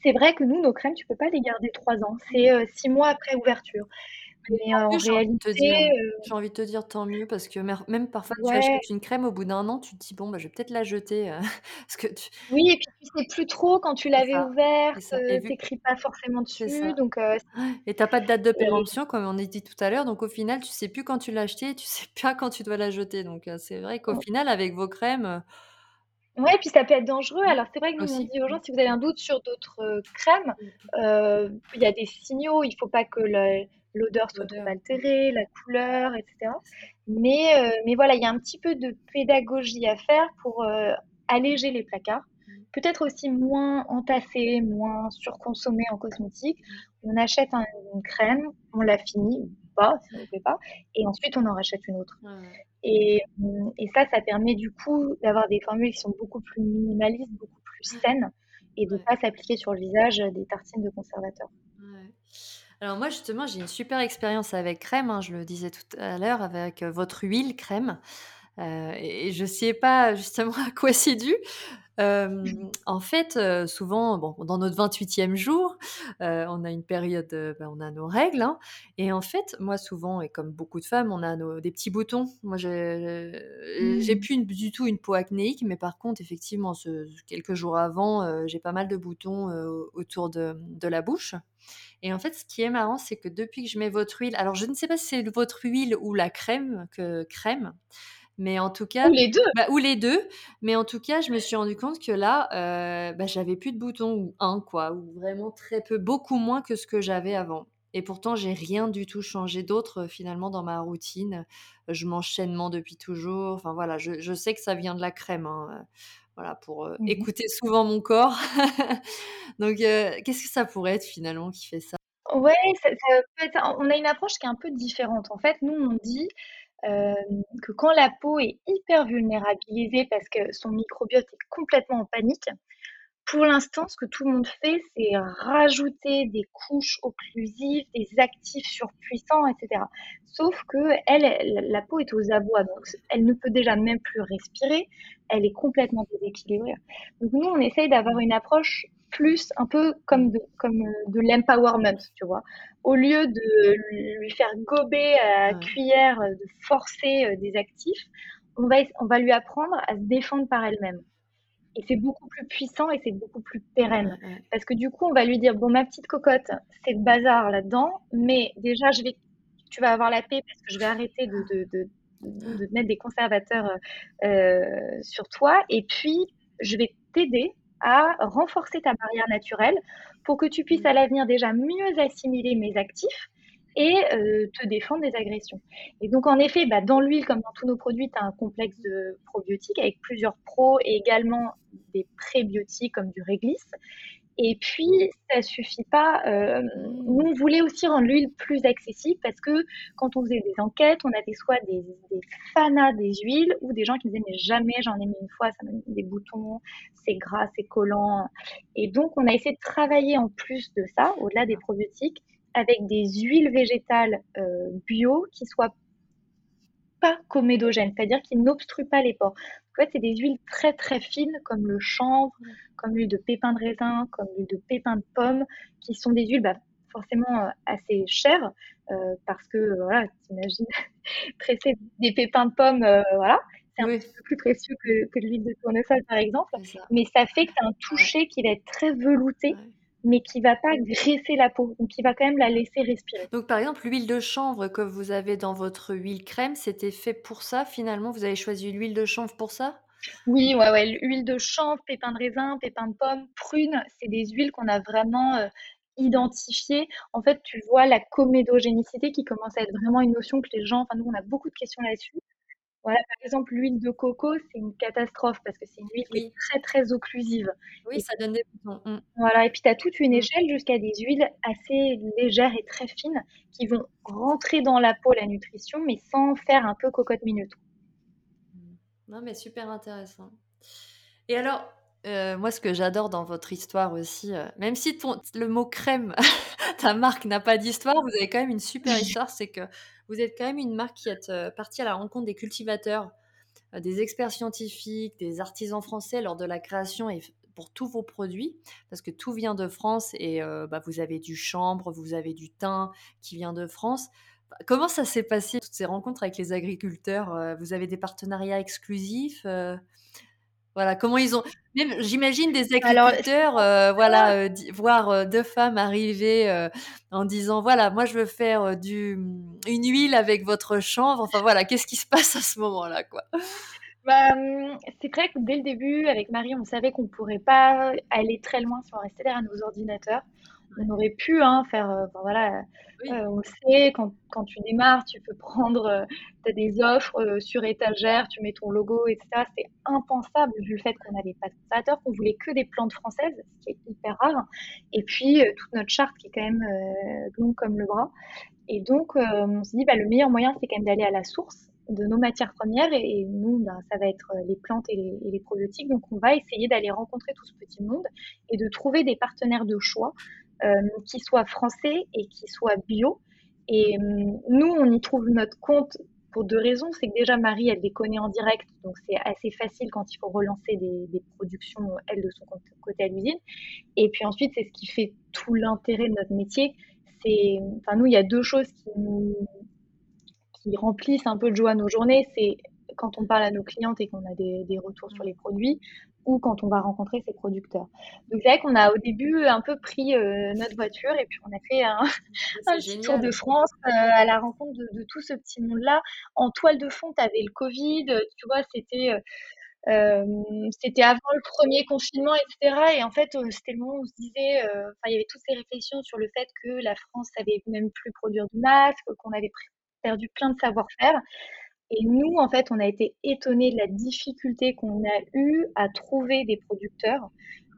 Speaker 2: c'est vrai que nous, nos crèmes, tu peux pas les garder trois ans. C'est six mois après ouverture. Mais en réalité, heu
Speaker 1: j'ai envie de te dire tant mieux parce que même parfois tu
Speaker 2: Ouais.
Speaker 1: achètes une crème au bout d'1 an, tu te dis: «Bon, bah, je vais peut-être la jeter, heu», parce que tu
Speaker 2: Oui et puis tu sais plus trop quand tu l'avais ouverte,
Speaker 1: c'est ça et
Speaker 2: heu, tu
Speaker 1: vu
Speaker 2: écris pas forcément dessus donc
Speaker 1: Ouais et tu as pas de date de péremption comme on a dit tout à l'heure, donc au final, tu sais plus quand tu l'as achetée et tu sais pas quand tu dois la jeter, donc c'est vrai qu'au
Speaker 2: Mmh.
Speaker 1: final avec vos crèmes,
Speaker 2: Ouais, puis ça peut être dangereux.
Speaker 1: Mmh,
Speaker 2: Alors c'est vrai que nous, on
Speaker 1: aussi.
Speaker 2: dit aux
Speaker 1: Mmh.
Speaker 2: gens: «Si vous avez un doute sur d'autres, crèmes,
Speaker 1: Mmh.
Speaker 2: il y a des signaux, il faut pas que le l'odeur soit
Speaker 1: mmh.
Speaker 2: altérée, la couleur et cetera».
Speaker 1: C'est ça.
Speaker 2: Mais heu, mais voilà, il y a un petit peu de pédagogie à faire pour, heu, alléger les placards.
Speaker 1: Mmh.
Speaker 2: Peut-être aussi moins entasser, moins surconsommer en cosmétiques.
Speaker 1: Mmh.
Speaker 2: On achète un une crème, on la finit ou pas si ça nous plaît pas et ensuite on en rachète une autre
Speaker 1: Ouais,
Speaker 2: et et ça, ça permet du coup d'avoir des formules qui sont beaucoup plus minimalistes, beaucoup plus saines et de
Speaker 1: Ouais.
Speaker 2: pas s'appliquer sur le visage, des tartines de conservateur.
Speaker 1: Ouais. Alors moi, justement, j'ai une super expérience avec crème, hein, je le disais tout à l'heure avec, heu, votre huile crème, heu et et je sais pas justement à quoi c'est dû. Hem, en fait, souvent, bon, dans notre 28e jour, on a une période, bah, on a nos règles, hein et en fait, moi, souvent et comme beaucoup de femmes, on a nos des petits boutons. Moi, j'ai j'ai
Speaker 2: Mmh.
Speaker 1: plus une du tout une peau acnéique, mais par contre, effectivement, ce quelques jours avant, j'ai pas mal de boutons, autour de, mmh, de la bouche et en fait, ce qui est marrant, c'est que depuis que je mets votre huile alors je ne sais pas si c'est votre huile ou la crème que crème, mais en tout cas
Speaker 2: Ou les 2!
Speaker 1: bah, ou les 2, mais en tout cas, je me suis rendu compte que là, heu, bah, j'avais plus de boutons ou 1 quoi, ou vraiment très peu, beaucoup moins que ce que j'avais avant et pourtant j'ai rien du tout changé d'autre, heu, finalement dans ma routine. Je mange sainement depuis toujours, enfin voilà, je je sais que ça vient de la crème, hein, heu, voilà, pour,
Speaker 2: Mmh mh.
Speaker 1: écouter souvent mon corps. Donc qu'est-ce que ça pourrait être finalement qui fait ça?
Speaker 2: Ouais, ça. On a une approche qui est un peu différente. En fait, nous, on dit, que quand la peau est hyper vulnérabilisée parce que son microbiote est complètement en panique, pour l'instant, ce que tout le monde fait, c'est rajouter des couches occlusives, des actifs surpuissants et cetera. Sauf elle la peau est aux abois, donc elle ne peut déjà même plus respirer, elle est complètement déséquilibrée. Donc nous, on essaye d'avoir une approche plus un peu comme de comme, de l'empowerment, tu vois? Au lieu de lui faire gober à la
Speaker 1: Ouais.
Speaker 2: cuillère, de forcer, heu, des actifs, on va ess on va lui apprendre à se défendre par elle-même et c'est beaucoup plus puissant et c'est beaucoup plus pérenne.
Speaker 1: Ouais,
Speaker 2: parce que du coup, on va lui dire: «Bon ma petite cocotte, c'est le bazar là-dedans, mais déjà je vais tu vas avoir la paix parce que je vais arrêter de de de de te mettre des conservateurs, heu, sur toi. Et puis je vais t'aider à renforcer ta barrière naturelle pour que tu puisses
Speaker 1: Mmh.
Speaker 2: à l'avenir déjà mieux assimiler mes actifs et heu, te défendre des agressions» et donc en effet, bah, dans l'huile comme dans tous nos produits, tu as un complexe de probiotiques avec plusieurs pros et également des prébiotiques comme du réglisse. Et puis ça suffit pas, hem, nous, on voulait aussi rendre l'huile plus accessible parce que quand on faisait des enquêtes, on avait soit des des fanas des huiles ou des gens qui disaient: «Mais jamais j'en ai mis une fois, ça m'a mis des boutons, c'est gras, c'est collant» et donc on a essayé de travailler en plus de ça, au-delà des probiotiques, avec des huiles végétales, heu, bio qui soient pas comédogènes, c'est-à-dire qui n'obstruent pas les pores. En fait, c'est des huiles très, très fines comme le chanvre, comme l'huile de pépins de raisin, comme l'huile de pépins de pomme, qui sont des huiles, bah, forcément, heu, assez chères, heu, parce que, voilà, tu imagines presser des pépins de pomme, voilà, c'est un
Speaker 1: Oui.
Speaker 2: petit peu plus précieux que l'huile de tournesol, par exemple,
Speaker 1: ça.
Speaker 2: mais ça fait que tu as un
Speaker 1: Ouais.
Speaker 2: toucher qui va être très velouté,
Speaker 1: Ouais.
Speaker 2: Mais qui va pas graisser la peau, donc qui va quand même la laisser respirer.
Speaker 1: Donc par exemple, l'huile de chanvre que vous avez dans votre huile crème, c'était fait pour ça finalement? Vous avez choisi l'huile de chanvre pour ça?
Speaker 2: Oui, ouais, ouais, l'huile de chanvre, pépins de raisin, pépins de pomme, prunes, c'est des huiles qu'on a vraiment, heu, identifiées. En fait, tu vois la comédogénicité qui commence à être vraiment une notion que les gens enfin nous, on a beaucoup de questions là-dessus. Voilà, par exemple, l'huile de coco, c'est une catastrophe parce que c'est une huile qui est
Speaker 1: Oui.
Speaker 2: très, très occlusive
Speaker 1: Oui,
Speaker 2: et
Speaker 1: ça donne des boutons. Mmh.
Speaker 2: voilà et puis tu as toute une
Speaker 1: Mmh.
Speaker 2: échelle jusqu'à des huiles assez légères et très fines qui vont rentrer dans la peau la nutrition, mais sans faire un peu cocotte minute.
Speaker 1: Mmh. Non, mais super intéressant et alors, heu, moi, ce que j'adore dans votre histoire aussi, heu, même si ton le mot crème, ta marque n'a pas d'histoire, vous avez quand même une super histoire. C'est que vous êtes quand même une marque qui êtes, heu, partie à la rencontre des cultivateurs, heu, des experts scientifiques, des artisans français lors de la création et pour tous vos produits. Parce que tout vient de France et heu, bah, vous avez du chanvre, vous avez du thym qui vient de France. Comment ça s'est passé toutes ces rencontres avec les agriculteurs? Vous avez des partenariats exclusifs? Voilà, comment ils ont même j'imagine des
Speaker 2: Alors,
Speaker 1: agriculteurs, heu, voilà, di voir, heu, 2 femmes arriver, heu, en disant: «Voilà, moi je veux faire, du mmh, une huile avec votre chanvre». Enfin voilà, qu'est-ce qui se passe à ce moment-là, quoi?
Speaker 2: Bah, mmh, c'est vrai que dès le début, avec Marie, on savait qu'on pourrait pas aller très loin si on restait derrière nos ordinateurs. On aurait pu, hein, faire, enfin voilà,
Speaker 1: Oui.
Speaker 2: on le sait, quand quand tu démarres, tu peux prendre, heu, tu as des offres, sur étagère, tu mets ton logo et cetera. C'est impensable vu le fait qu'on n'avait pas de conservateurs, qu'on voulait que des plantes françaises, ce qui est hyper rare et puis, toute notre charte qui est quand même, longue comme le bras et donc, on s'est dit: «Bah, le meilleur moyen, c'est quand même d'aller à la source de nos matières premières» et et nous, ben, ça va être, les plantes et les et les probiotiques. Donc on va essayer d'aller rencontrer tout ce petit monde et de trouver des partenaires de choix, qui soient français et qui soient bio et mmh, nous, on y trouve notre compte pour 2 raisons. C'est que déjà Marie, elle les connaît en direct, donc c'est assez facile quand il faut relancer des productions, elle, de son côté à l'usine et puis ensuite, c'est ce qui fait tout l'intérêt de notre métier. Enfin nous, il y a 2 choses qui remplissent un peu de joie nos journées. C'est quand on parle à nos clientes et qu'on a des retours sur les produits ou quand on va rencontrer ces producteurs. Donc c'est vrai qu'on a au début un peu pris, heu, notre voiture et puis on a fait un petit tour de. France, heu, à la rencontre de de tout ce petit monde-là. En toile de fond, tu avais le covid, tu vois? C'était, heu, hem, c'était avant le 1er confinement et cetera et en fait, c'était le moment où on se disait, enfin, il y avait toutes ces réflexions sur le fait que la France savait même plus produire de masques, qu'on avait perdu plein de savoir-faire et nous, en fait, on a été étonnés de la difficulté qu'on a eue à trouver des producteurs.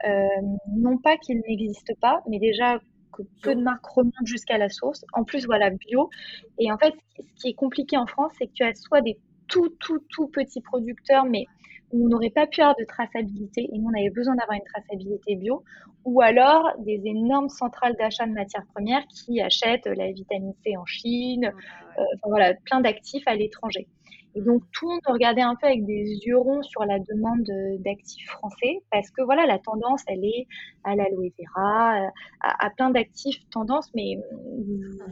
Speaker 2: Hem, non pas qu'ils n'existent pas, mais déjà que peu de marques remontent jusqu'à la source. En plus, voilà, bio et en fait, ce qui est compliqué en France, c'est que tu as soit des tout, tout, tout petits producteurs, mais où on n'aurait pas pu avoir de traçabilité et nous, on avait besoin d'avoir une traçabilité bio ou alors des énormes centrales d'achat de matières premières qui achètent la vitamine C en Chine,
Speaker 1: Ouais,
Speaker 2: heu,
Speaker 1: ouais.
Speaker 2: enfin voilà, plein d'actifs à l'étranger et donc tout le monde regardait un peu avec des yeux ronds sur la demande, heu, d'actifs français parce que voilà, la tendance, elle est à l'aloe vera, à à plein d'actifs tendance mais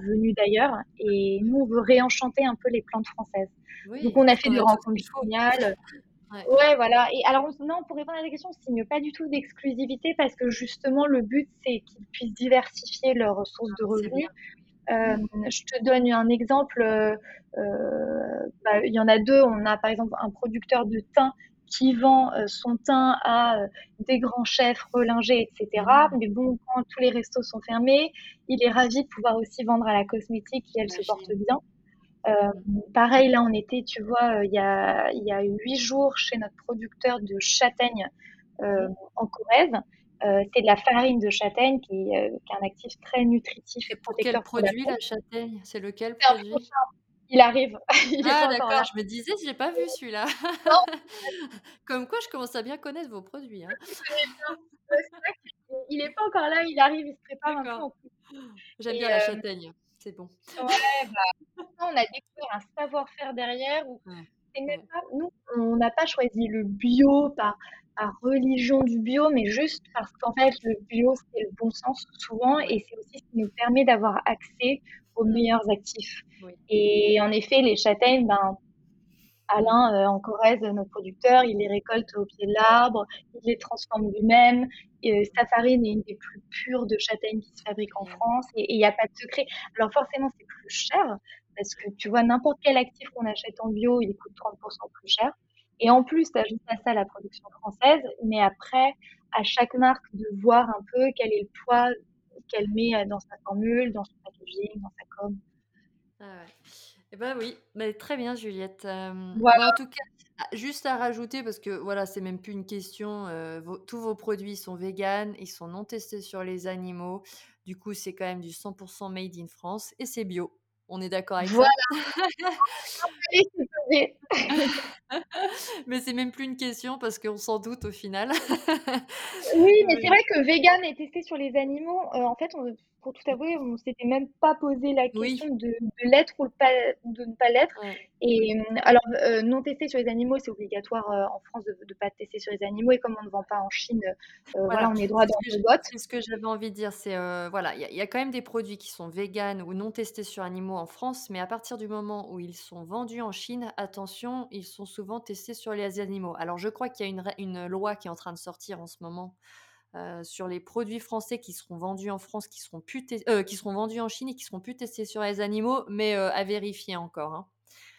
Speaker 2: venus d'ailleurs et nous, on veut réenchanter un peu les plantes françaises. Donc on a fait des rencontres géniales.
Speaker 1: Ouais.
Speaker 2: Ouais, voilà et alors non, pour répondre à ta question, on signe pas du tout d'exclusivité parce que justement le but, c'est qu'ils puissent diversifier leurs sources
Speaker 1: Ah
Speaker 2: de
Speaker 1: bien.
Speaker 2: revenus. Hem, je te donne un exemple, heu heu, bah, il y en a 2. On a, par exemple, un producteur de thym qui vend, son thym à, des grands chefs, Rollinger et cetera.
Speaker 1: Mmh.
Speaker 2: Mais bon, quand tous les restos sont fermés, il est ravi de pouvoir aussi vendre à la cosmétique qui, elle, se porte bien. Hem, pareil, là, on était, tu vois, heu, il y a il y a 8 jours chez notre producteur de châtaignes, heu,
Speaker 1: Mmh.
Speaker 2: en Corrèze. C'est de la farine de châtaigne qui, est un actif très nutritif et
Speaker 1: quel
Speaker 2: protecteur la
Speaker 1: produit la châtaigne? C'est lequel produit?
Speaker 2: il arrive, il
Speaker 1: Ah d'accord, je me disais: «J'ai pas vu celui-là». Comme quoi je commence à bien connaître vos produits, hein.
Speaker 2: Il est pas encore là, il arrive, il se prépare un peu
Speaker 1: J'aime bien la châtaigne, c'est bon.
Speaker 2: Ouais, bah, on a découvert un savoir-faire derrière où
Speaker 1: Ouais,
Speaker 2: même pas nous, on n'a pas choisi le bio par par religion du bio, mais juste parce qu'en fait, le bio, c'est le bon sens souvent et c'est aussi ce qui nous permet d'avoir accès aux
Speaker 1: Mmh.
Speaker 2: meilleurs actifs
Speaker 1: Oui.
Speaker 2: et en effet, les châtaignes, ben, Alain, heu, en Corrèze, notre producteur, il les récolte au pied de l'arbre, il les transforme lui-même et
Speaker 1: Mmh.
Speaker 2: sa farine est une des plus pures de châtaignes qui se fabriquent en
Speaker 1: Génial.
Speaker 2: France et il y a pas de secret. Alors forcément, c'est plus cher parce que tu vois, n'importe quel actif qu'on achète en bio, il coûte 30% plus cher et en plus, tu ajoutes à ça la production française, mais après, à chaque marque de voir un peu quel est le poids qu'elle met, heu, dans sa formule, dans son packaging, dans sa com.
Speaker 1: Ah ouais. Et bah, oui, mais très bien Juliette, bah, en
Speaker 2: Voilà.
Speaker 1: tout cas, ah, juste à rajouter parce que voilà, c'est même plus une question, vos tous vos produits sont véganes, ils sont non testés sur les animaux. Du coup, c'est quand même du 100% made in France et c'est bio. On est d'accord avec
Speaker 2: Voilà.
Speaker 1: ça?
Speaker 2: Allez, c'est posé.
Speaker 1: Mais c'est même plus une question parce qu'on s'en doute au final.
Speaker 2: Oui, mais c'est vrai que végan et testé sur les animaux, heu, en fait, on pour tout avouer, on s'était même pas posé la question de, de l'être ou de ne pas l'être. Et euh, alors, euh, non tester sur les animaux, c'est obligatoire euh, en France de ne pas tester sur les animaux. Et comme on ne vend pas en Chine, voilà. on est droit dans le bottes.
Speaker 1: C'est ce que j'avais envie de dire. C'est voilà, il y, a quand même des produits qui sont véganes ou non testés sur animaux en France, mais à partir du moment où ils sont vendus en Chine, attention, ils sont souvent testés sur les animaux. Alors, je crois qu'il y a une, une loi qui est en train de sortir en ce moment euh, sur les produits français qui seront vendus en France, qui seront, plus euh, qui seront vendus en Chine et qui seront plus testés sur les animaux, mais euh, à vérifier encore. Hein.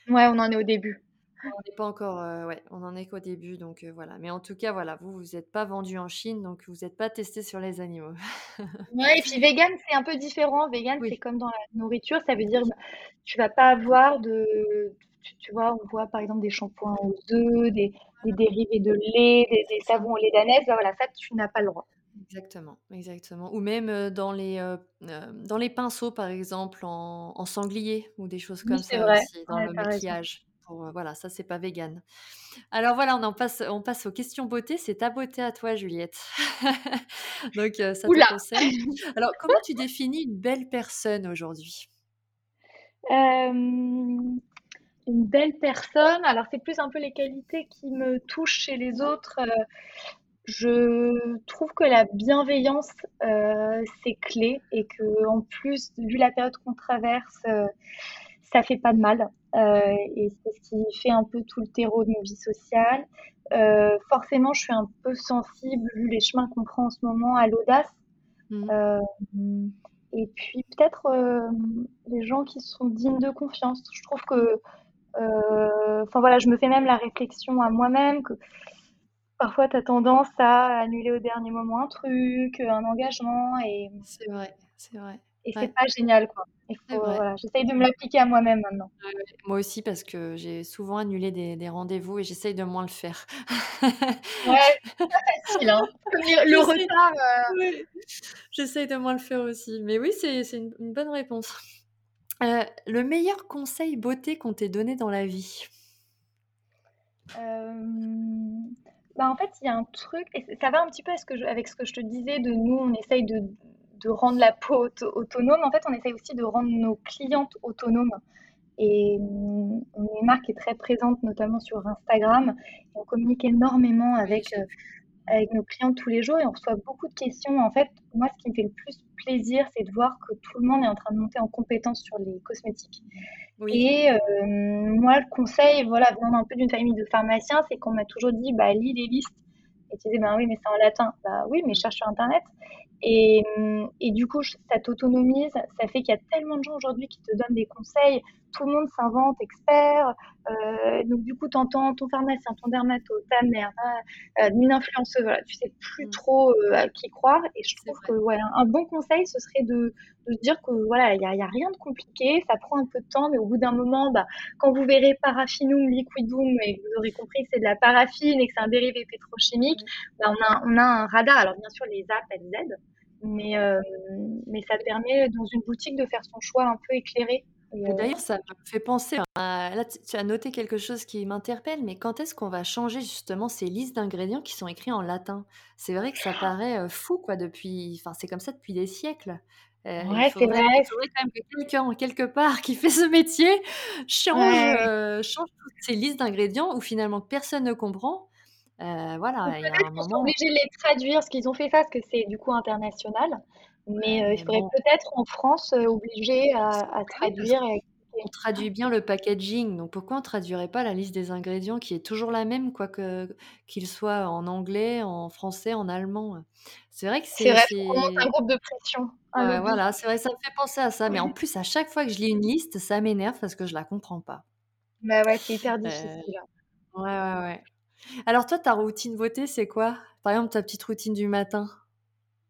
Speaker 2: Ouais, on en est au début.
Speaker 1: On n'est pas encore, ouais, on en est qu'au début, donc voilà. Mais en tout cas, voilà, vous, vous n'êtes pas vendu en Chine, donc vous n'êtes pas testé sur les animaux.
Speaker 2: ouais, et puis vegan, c'est un peu différent. Vegan, c'est comme dans la nourriture, ça veut dire bah, tu vas pas avoir de, tu, vois, on voit par exemple des shampoings aux œufs, des, dérivés de lait, des, savons au lait bah voilà, ça, tu n'as pas le droit.
Speaker 1: Exactement, exactement. Ou même euh, dans les, euh, euh, dans les pinceaux, par exemple, en, sanglier, ou des choses comme ça aussi, dans le maquillage. voilà, ça, c'est pas vegan. Alors voilà, on en passe, on passe aux questions beauté. C'est ta beauté à toi, Juliette. Donc, ça te concerne. Alors, comment tu définis une belle personne aujourd'hui?
Speaker 2: Une belle personne. Alors, c'est plus un peu les qualités qui me touchent chez les autres. Euh, je trouve que la bienveillance, euh, c'est clé et que, en plus, vu la période qu'on traverse, euh, ça fait pas de mal. et c'est ce qui fait un peu tout le terreau de nos vies sociales. forcément, je suis un peu sensible, vu les chemins qu'on prend en ce moment, à l'audace. Mmh. et puis peut-être les gens qui sont dignes de confiance. Je trouve que euh, enfin voilà, je me fais même la réflexion à moi-même que parfois tu as tendance à annuler au dernier moment un truc, un engagement et
Speaker 1: c'est vrai, c'est vrai.
Speaker 2: Et c'est pas génial quoi. Voilà, j'essaye de me l'appliquer à moi-même maintenant.
Speaker 1: moi aussi parce que j'ai souvent annulé des, rendez-vous et j'essaye de moins le faire.
Speaker 2: ouais, c'est pas facile hein. Le, retard. Euh...
Speaker 1: J'essaye de moins le faire aussi. Mais oui, c'est une, une bonne réponse. Euh, le meilleur conseil beauté qu'on t'ait donné dans la vie?
Speaker 2: Euh, bah, en fait, il y a un truc et ça va un petit peu avec ce que je te disais de nous, on essaye de rendre la peau autonome. En fait, on essaye aussi de rendre nos clientes autonomes et mmh, on est une marque qui est très présente, notamment sur Instagram on communique énormément avec, euh, avec nos clients tous les jours et on reçoit beaucoup de questions. En fait, moi, ce qui me fait le plus plaisir, c'est de voir que tout le monde est en train de monter en compétence sur les cosmétiques. Et euh, moi, le conseil, voilà, venant un peu d'une famille de pharmaciens, c'est qu'on m'a toujours dit, bah, lis les listes. Et tu disais, ben oui, mais c'est en latin. Bah oui, mais cherche sur Internet. Et, et du coup, ça t'autonomise. Ça fait qu'il y a tellement de gens aujourd'hui qui te donnent des conseils tout le monde s'invente expert. Euh, donc du coup, tu entends ton pharmacien, ton dermato, ta mère, euh, une influenceuse, voilà, tu sais plus mm. trop euh, à qui croire. Et je trouve que voilà, un bon conseil, ce serait de, de se dire que voilà, il n'y a, y a, rien de compliqué, ça prend un peu de temps, mais au bout d'un moment, bah, quand vous verrez paraffinum liquidum et que vous aurez compris que c'est de la paraffine et que c'est un dérivé pétrochimique, bah, on, a, on a un radar. Alors bien sûr, les apps, elles aident. Mais, mais ça permet dans une boutique de faire son choix un peu éclairé
Speaker 1: D'ailleurs, ça me fait penser à... Là, tu as noté quelque chose qui m'interpelle, mais quand est-ce qu'on va changer justement ces listes d'ingrédients qui sont écrits en latin? C'est vrai que ça paraît fou, quoi, depuis... Enfin, c'est comme ça depuis des siècles.
Speaker 2: Euh, ouais, c'est vrai.
Speaker 1: Il faudrait quand même que quelqu'un, quelque part, qui fait ce métier, change, change toutes ces listes d'ingrédients où finalement personne ne comprend. Euh, voilà, il y a un moment...
Speaker 2: sont obligés de les traduire, parce qu'ils ont fait ça, parce que c'est du coup international. Mais euh, il faudrait peut-être en France euh, obliger à, traduire.
Speaker 1: On traduit bien le packaging, donc pourquoi on traduirait pas la liste des ingrédients qui est toujours la même, quoi que qu'il soit en anglais, en français, en allemand?
Speaker 2: C'est vrai que c'est. Un groupe de pression.
Speaker 1: voilà, c'est vrai, ça me fait penser à ça. Mais en plus, à chaque fois que je lis une liste, ça m'énerve parce que je la comprends pas.
Speaker 2: Bah ouais, c'est hyper difficile.
Speaker 1: ouais, ouais, ouais. Alors toi, ta routine beauté, c'est quoi? Par exemple, ta petite routine du matin?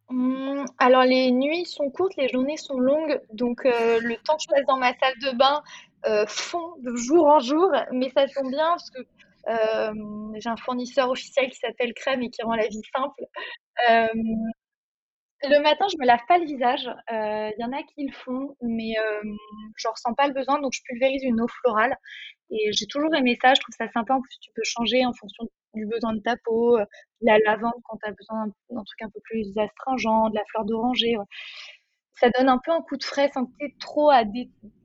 Speaker 2: Mmh, alors les nuits sont courtes, les journées sont longues, donc euh, le temps que je passe dans ma salle de bain euh, fond de jour en jour, mais ça tombe bien parce que euh, j'ai un fournisseur officiel qui s'appelle Crème et qui rend la vie simple. le matin, je me lave pas le visage. Il y en a qui le font, mais je ressens pas le besoin, donc je pulvérise une eau florale. Et j'ai toujours aimé ça. Je trouve ça sympa. En plus, tu peux changer en fonction du besoin de ta peau, euh, la lavande quand tu as besoin d'un truc un peu plus astringent, de la fleur d'oranger. ça donne un peu un coup de frais sans que tu trop à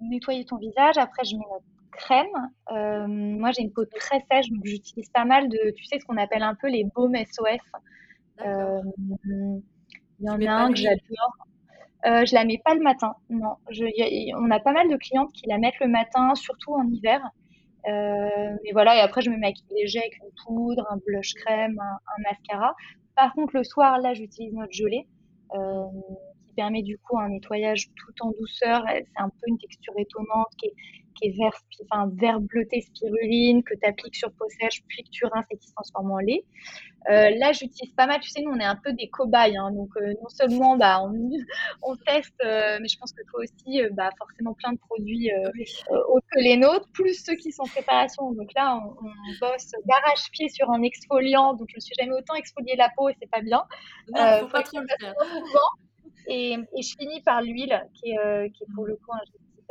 Speaker 2: nettoyer ton visage. Après, je mets notre crème. Euh, moi, j'ai une peau très sèche, donc j'utilise pas mal de, tu sais, ce qu'on appelle un peu les baumes SOS. Euh, il y en a un que j'adore. Euh, je la mets pas le matin, non. On a pas mal de clientes qui la mettent le matin, surtout en hiver. Euh, mais voilà, et après je me maquille léger avec une poudre, un blush crème, un, mascara. Par contre, le soir, là, j'utilise notre gelée, euh, qui permet du coup un nettoyage tout en douceur. C'est un peu une texture étonnante qui est, qui est vert, enfin, vert bleuté spiruline, que tu appliques sur peau sèche, puis que tu rinces et qui se transforme en lait. Euh, là, j'utilise pas mal, tu sais, nous, on est un peu des cobayes. Hein, donc, euh, non seulement bah, on, on teste, euh, mais je pense que toi aussi, bah, forcément plein de produits autres que les nôtres, plus ceux qui sont en préparation. Donc là, on, on bosse d'arrache-pied sur un exfoliant. Donc, je ne me suis jamais autant exfolié la peau et c'est pas bien.
Speaker 1: Non, faut pas trop le faire.
Speaker 2: Et, et, je finis par l'huile, qui, est, qui est pour le coup un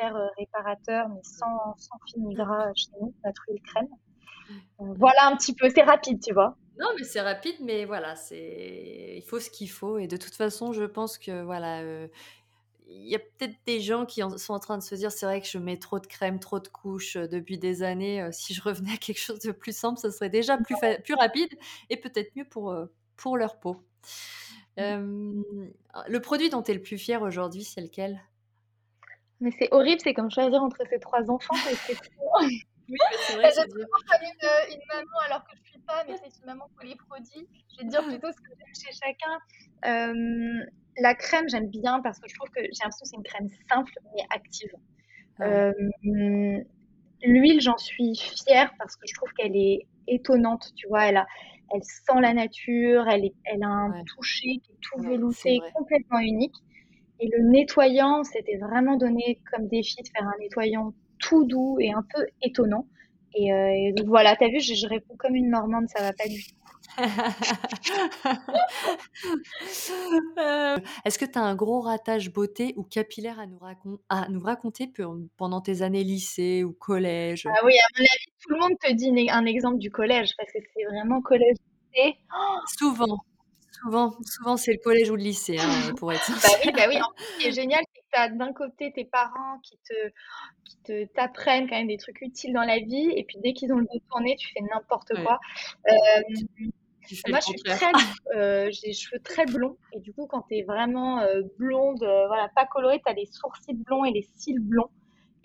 Speaker 2: euh, réparateur, mais sans, sans fini gras chez nous, notre huile crème. Euh, voilà un petit peu, c'est rapide, tu vois.
Speaker 1: Non, mais c'est rapide, mais voilà, c'est il faut ce qu'il faut. Et de toute façon, je pense que voilà, euh, il y a peut-être des gens qui sont en train de se dire, c'est vrai que je mets trop de crème, trop de couches depuis des années. si je revenais à quelque chose de plus simple, ce serait déjà plus, plus rapide et peut-être mieux pour, pour leur peau. Le produit dont tu es le plus fier aujourd'hui, c'est lequel?
Speaker 2: Mais c'est horrible, c'est comme choisir entre ces trois enfants.
Speaker 1: C'est oui, c'est vrai.
Speaker 2: J'ai vraiment une, une, maman alors que je ne suis pas, mais c'est une maman polyproduit. Je vais te dire plutôt ce que j'aime chez chacun. Euh, la crème, j'aime bien parce que je trouve que j'ai l'impression que c'est une crème simple mais active. Euh, l'huile, j'en suis fière parce que je trouve qu'elle est étonnante, tu vois. Elle, a, elle sent la nature, elle, est, elle a un toucher qui est tout velouté, complètement unique. Et le nettoyant, c'était vraiment donné comme défi de faire un nettoyant tout doux et un peu étonnant. Et, euh, donc voilà, t'as vu, je, je, réponds comme une Normande, ça va pas du tout.
Speaker 1: Euh, est-ce que tu as un gros ratage beauté ou capillaire à nous, à nous raconter pendant tes années lycée ou collège?
Speaker 2: Ah oui, à mon avis, tout le monde te dit un exemple du collège parce que c'est vraiment collège.
Speaker 1: Souvent. Souvent, souvent c'est le collège ou le lycée, hein, pour être
Speaker 2: bah oui, bah oui. ce qui est génial, c'est que tu as d'un côté tes parents qui te, qui te t'apprennent quand même des trucs utiles dans la vie, et puis dès qu'ils ont le dos tourné, tu fais n'importe quoi. Euh, moi, je suis très, euh, j'ai les cheveux très blonds, et du coup, quand tu es vraiment euh, blonde, euh, voilà, pas colorée, tu as les sourcils blonds et les cils blonds.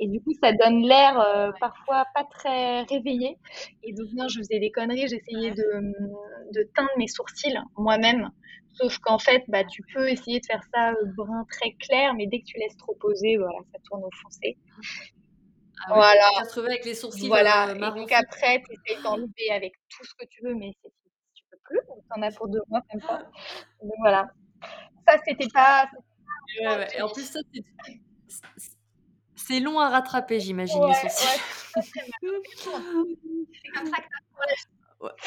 Speaker 2: Et du coup, ça donne l'air euh, parfois pas très réveillé. Et donc, non, je faisais des conneries. J'essayais de, de teindre mes sourcils moi-même. Sauf qu'en fait, bah, tu peux essayer de faire ça euh, brun très clair, mais dès que tu laisses trop poser, voilà, ça tourne au foncé.
Speaker 1: Ah ouais, voilà. Tu retrouver avec les sourcils
Speaker 2: voilà. Euh, et donc après, tu essaies d'enlever avec tout ce que tu veux, mais tu peux plus. Tu en as pour deux mois comme ça. Donc voilà. Ça, c'était pas.
Speaker 1: Ouais, ouais. Et en plus, ça, c'est c'est long à rattraper, j'imagine, les sourcils.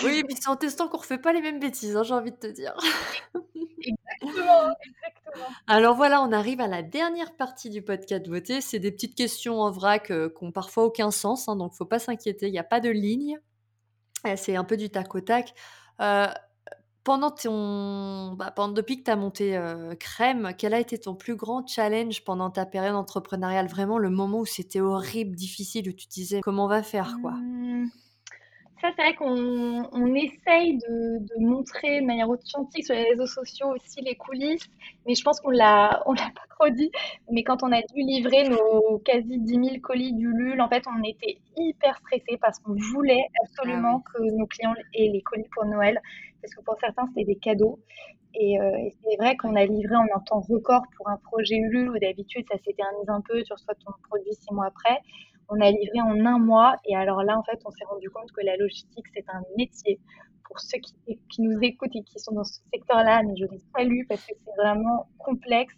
Speaker 1: oui, mais c'est en testant qu'on refait pas les mêmes bêtises, hein, j'ai envie de te dire.
Speaker 2: exactement, exactement.
Speaker 1: Alors voilà, on arrive à la dernière partie du podcast beauté. C'est des petites questions en vrac euh, qui ont parfois aucun sens, hein, donc faut pas s'inquiéter. Il n'y a pas de ligne. Euh, c'est un peu du tac au tac. Euh, pendant ton, bah, pendant, depuis que tu as monté Crème, quel a été ton plus grand challenge pendant ta période entrepreneuriale? Vraiment le moment où c'était horrible, difficile, où tu disais comment on va faire quoi? Mmh.
Speaker 2: Ça, c'est vrai qu'on on essaye de, de, montrer de manière authentique sur les réseaux sociaux aussi les coulisses, mais je pense qu'on l'a, on l'a pas trop dit. Mais quand on a dû livrer nos quasi 10 000 colis du LUL, en fait, on était hyper stressés parce qu'on voulait ah absolument que nos clients aient les colis pour Noël parce que pour certains, c'était des cadeaux. Et, euh, et c'est vrai qu'on a livré en un temps record pour un projet Ulule où d'habitude, ça s'éternise un peu, sur soit ton produit six mois après. On a livré en un mois. Et alors là, en fait, on s'est rendu compte que la logistique, c'est un métier. Pour ceux qui, qui, nous écoutent et qui sont dans ce secteur-là, mais je les salue parce que c'est vraiment complexe.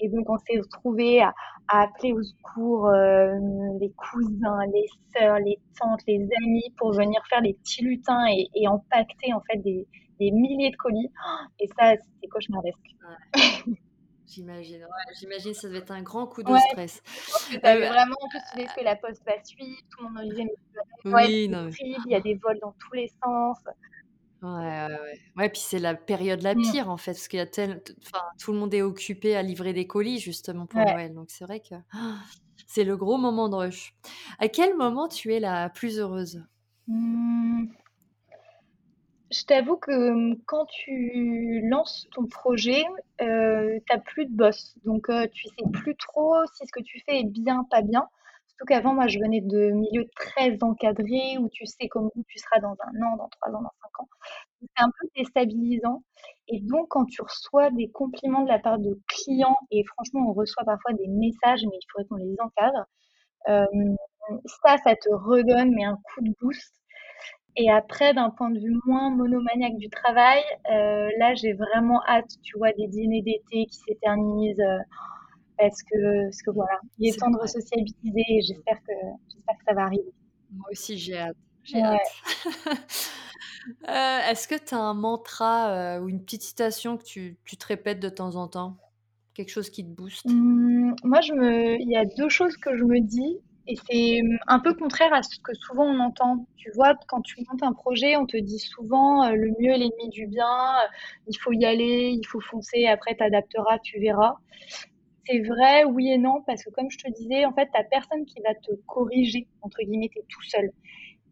Speaker 2: Et donc, on s'est retrouvé à, appeler au secours euh, les cousins, les sœurs, les tantes, les amis pour venir faire les petits lutins et, et en fait des, des milliers de colis. Et ça, c'était cauchemardesque.
Speaker 1: J'imagine, ouais, j'imagine ça devait être un grand coup de
Speaker 2: ouais,
Speaker 1: stress.
Speaker 2: Euh, vraiment, en plus, tu que la poste va suivre, tout le monde disait, mais
Speaker 1: oui, non,
Speaker 2: mais... il y a des vols dans tous les sens.
Speaker 1: Ouais, ouais, ouais. Ouais, puis c'est la période la
Speaker 2: Mmh.
Speaker 1: pire en fait, parce qu'il y a tel enfin, tout le monde est occupé à livrer des colis justement pour. Noël, donc c'est vrai que c'est le gros moment de rush. À quel moment tu es la plus heureuse?
Speaker 2: Mmh. Je t'avoue que, mmh, quand tu lances ton projet, heu, tu plus de boss. Donc, heu, tu sais plus trop si ce que tu fais est bien, pas bien. Surtout qu'avant, moi, je venais de milieux très encadrés où tu sais comment tu seras dans un an, dans 3 ans, dans 5 ans. C'est un peu déstabilisant et donc quand tu reçois des compliments de la part de clients et franchement, on reçoit parfois des messages, mais il faudrait qu'on les encadre. Hem, ça, ça te redonne mais un coup de boost et après, d'un point de vue moins monomaniaque du travail, heu, là, j'ai vraiment hâte, tu vois, des dîners d'été qui s'éternisent, heu, parce que parce que voilà, il est temps de resociabiliser et j'espère que j'espère que ça va arriver.
Speaker 1: Moi aussi j'ai hâte, j'ai
Speaker 2: Ouais.
Speaker 1: hâte. Heu, est-ce que tu as un mantra, heu, ou une petite citation que tu tu te répètes de temps en temps? Quelque chose qui te booste?
Speaker 2: Mmh, moi, je me il y a 2 choses que je me dis et c'est, mmh, un peu contraire à ce que souvent on entend. Tu vois, quand tu montes un projet, on te dit souvent, heu: «Le mieux est l'ennemi du bien», heu, «Il faut y aller, il faut foncer, après tu adapteras, tu verras». C'est vrai, oui et non, parce que comme je te disais, en fait, tu as personne qui va te «corriger» entre guillemets, tu es tout seul.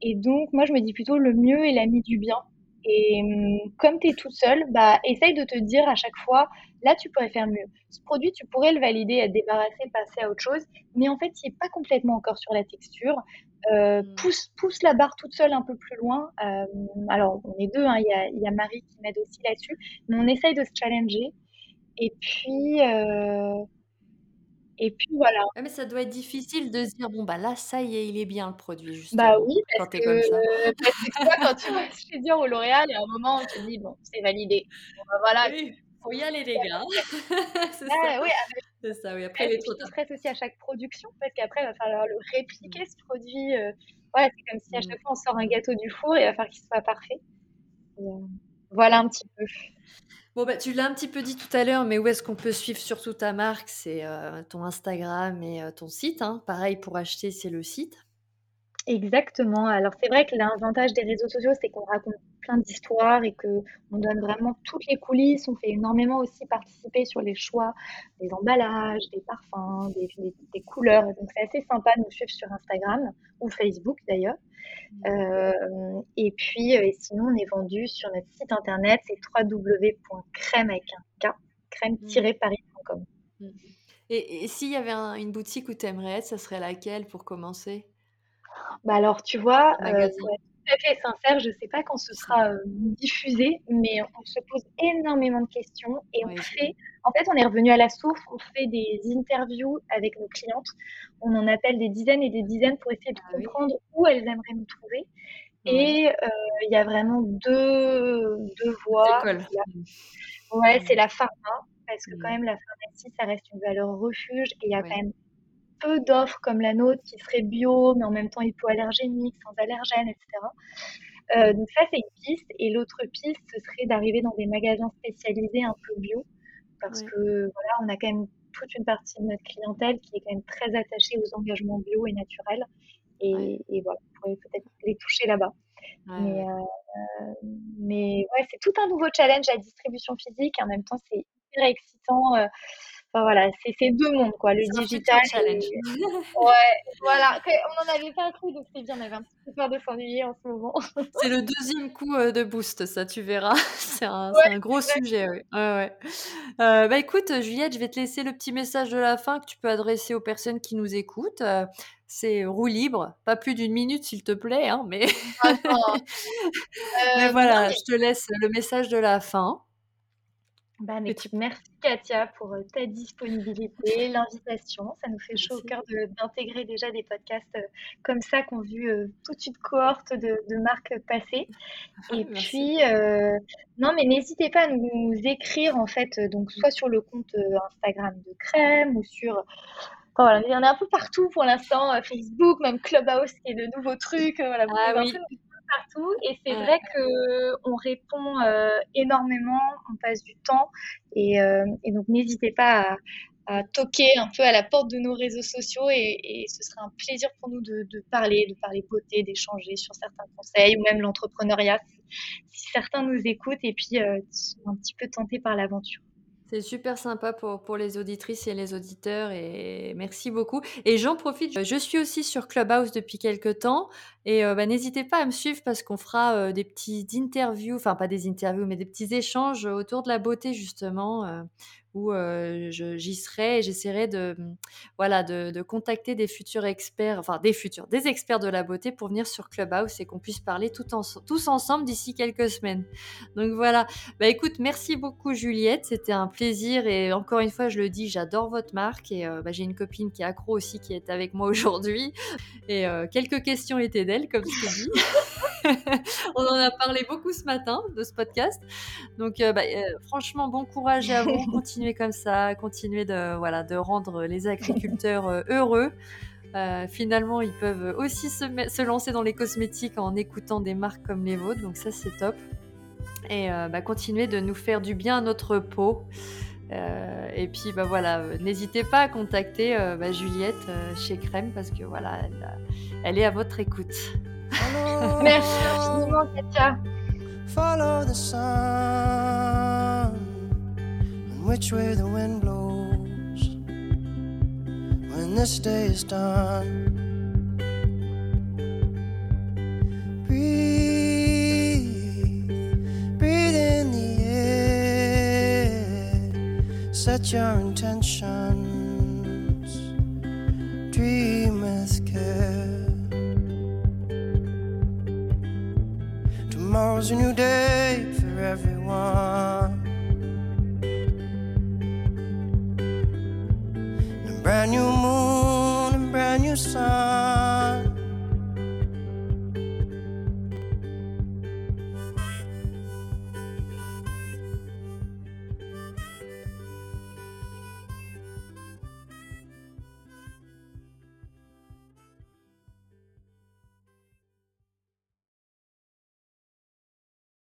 Speaker 2: Et donc, moi, je me dis plutôt le mieux est l'ami du bien. Et mmh, comme tu es toute seule, bah, essaye de te dire à chaque fois, là, tu pourrais faire mieux. Ce produit, tu pourrais le valider, être débarrassé, passer à autre chose. Mais en fait, il est pas complètement encore sur la texture. Heu,
Speaker 1: Mmh.
Speaker 2: pousse pousse la barre toute seule un peu plus loin. Hem, alors on est 2, hein, il y a il y a Marie qui m'aide aussi là-dessus, mais on essaye de se challenger et puis, heu et puis voilà.
Speaker 1: Ouais, mais ça doit être difficile de se dire: «Bon, bah, là, ça y est, il est bien le produit»,
Speaker 2: Bah
Speaker 1: justement,
Speaker 2: oui, parce
Speaker 1: quand tu es comme ça.
Speaker 2: que parce que tu vois, quand tu bosses chez Dior ou L'Oréal, il y a un moment où tu te dis: «Bon, c'est validé. Bon, bah, voilà,
Speaker 1: Oui, faut y aller les gars, c'est ça,
Speaker 2: oui, avec
Speaker 1: c'est ça, oui, après il
Speaker 2: stress
Speaker 1: est
Speaker 2: et puis
Speaker 1: trop
Speaker 2: tu
Speaker 1: tard.
Speaker 2: stresses aussi à chaque production parce qu'après, il va falloir le répliquer ce produit, heu, voilà, c'est comme si à
Speaker 1: Mmh.
Speaker 2: chaque fois on sort un gâteau du four, il va falloir qu'il soit parfait et heu, voilà un petit peu.
Speaker 1: Bon, bah, tu l'as un petit peu dit tout à l'heure, mais où est-ce qu'on peut suivre surtout ta marque? C'est, heu, ton Instagram et heu, ton site, hein. Pareil pour acheter, c'est le site.
Speaker 2: Exactement. Alors c'est vrai que l'avantage des réseaux sociaux, c'est qu'on raconte plein d'histoires et qu'on donne vraiment toutes les coulisses. On fait énormément aussi participer sur les choix des emballages, des parfums, des couleurs donc c'est assez sympa de nous suivre sur Instagram ou Facebook d'ailleurs. Hem et puis, et sinon on est vendu sur notre site internet, c'est www.crème avec un K, crème-paris.com.
Speaker 1: Mmh. Et et s'il y avait un une boutique où tu aimerais être, ça serait laquelle pour commencer?
Speaker 2: Bah, alors tu vois,
Speaker 1: magasin,
Speaker 2: pour être tout à fait sincère, je sais pas quand ce sera, heu, diffusé, mais on se pose énormément de questions et on
Speaker 1: Oui,
Speaker 2: fait en fait, on est revenu à la source, on fait des interviews avec nos clientes. On en appelle des dizaines et des dizaines pour essayer de
Speaker 1: ah oui?
Speaker 2: comprendre où elles aimeraient nous trouver et heu, il y a vraiment 2 2
Speaker 1: Deux
Speaker 2: voies. C'est
Speaker 1: Mmh.
Speaker 2: ouais, c'est
Speaker 1: Mmh.
Speaker 2: la pharma parce que quand
Speaker 1: Mmh.
Speaker 2: même la pharmacie, ça reste une valeur refuge et il y a quand même peu d'offres comme la nôtre qui serait bio, mais en même temps hypoallergénique, sans allergènes et cetera. Heu,
Speaker 1: Mmh.
Speaker 2: donc ça, c'est une piste et l'autre piste, ce serait d'arriver dans des magasins spécialisés un peu bio parce
Speaker 1: Ouais.
Speaker 2: que, voilà, on a quand même toute une partie de notre clientèle qui est quand même très attachée aux engagements bio et naturels
Speaker 1: Ouais.
Speaker 2: et voilà, on pourrait peut-être les toucher là-bas.
Speaker 1: Ouais,
Speaker 2: Mais, heu, mais ouais, c'est tout un nouveau challenge, la distribution physique en même temps, c'est hyper excitant, heu, enfin voilà, c'est 2 mondes quoi, le
Speaker 1: un
Speaker 2: digital
Speaker 1: challenge.
Speaker 2: et ouais, voilà, on en avait pas trop donc c'est bien, on avait un petit peu peur de s'ennuyer en ce moment.
Speaker 1: C'est le deuxième coup, heu, de boost ça, tu verras. C'est un c'est
Speaker 2: Ouais,
Speaker 1: un gros sujet, ouais. Ouais, ouais. Heu, bah, écoute, Juliette, je vais te laisser le petit message de la fin que tu peux adresser aux personnes qui nous écoutent. Heu, c'est roue libre, pas plus d'une minute s'il te plaît, hein, mais
Speaker 2: Ah
Speaker 1: mais
Speaker 2: non
Speaker 1: voilà,
Speaker 2: mais
Speaker 1: je te laisse le message de la fin
Speaker 2: bah,
Speaker 1: que
Speaker 2: écoute,
Speaker 1: tu
Speaker 2: merci Katia pour, heu, ta disponibilité, l'invitation. Ça nous fait chaud au cœur de d'intégrer déjà des podcasts, heu, comme ça qui ont vu, heu, toute une cohorte de de marques passer. Et
Speaker 1: Merci.
Speaker 2: puis, heu, non, mais n'hésitez pas à nous nous écrire en fait, donc soit sur le compte, Instagram de Crème ou sur enfin voilà, il y en a un peu partout pour l'instant, Facebook, même Clubhouse qui est le nouveau truc, heu, voilà, vous
Speaker 1: Ah
Speaker 2: pouvez un peu
Speaker 1: oui,
Speaker 2: partout. Et c'est
Speaker 1: ouais,
Speaker 2: vrai qu'on répond, heu, énormément, on passe du temps. Et et donc n'hésitez pas à à toquer un peu à la porte de nos réseaux sociaux. Et, ce serait un plaisir pour nous de, parler, de parler beauté, d'échanger sur certains conseils ou même l'entrepreneuriat si, certains nous écoutent et puis euh, sont un petit peu tentés par l'aventure.
Speaker 1: C'est super sympa pour, pour les auditrices et les auditeurs et merci beaucoup. Et j'en profite, je suis aussi sur Clubhouse depuis quelques temps et euh, n'hésitez pas à me suivre parce qu'on fera des petits interviews, enfin pas des interviews, mais des petits échanges autour de la beauté justement. Où j'y serai et j'essaierai de, mmh, voilà, de, contacter des futurs experts, enfin des futurs, des experts de la beauté pour venir sur Clubhouse et qu'on puisse parler tous ensemble d'ici quelques semaines. Donc voilà. Bah écoute, merci beaucoup Juliette, c'était un plaisir et encore une fois, je le dis, j'adore votre marque et bah, j'ai une copine qui est accro aussi qui est avec moi aujourd'hui et quelques questions étaient comme je t'ai dit. on en a parlé beaucoup ce matin de ce podcast. Donc, bah, franchement, bon courage à vous. Continuez comme ça, continuer de, voilà, de rendre les agriculteurs euh, heureux. Euh, finalement, ils peuvent aussi se, se, lancer dans les cosmétiques en écoutant des marques comme les vôtres, donc ça c'est top. Et euh, bah, continuer de nous faire du bien à notre peau. Et puis bah, voilà, n'hésitez pas à contacter bah, Juliette chez Crème parce que voilà, elle, elle est à votre écoute.
Speaker 2: Merci infiniment Katia.
Speaker 3: Follow the sun. which way the wind blows when this day is done. Breathe, set your intentions, dream with care. Tomorrow's a new day for everyone. A brand new moon and brand new sun.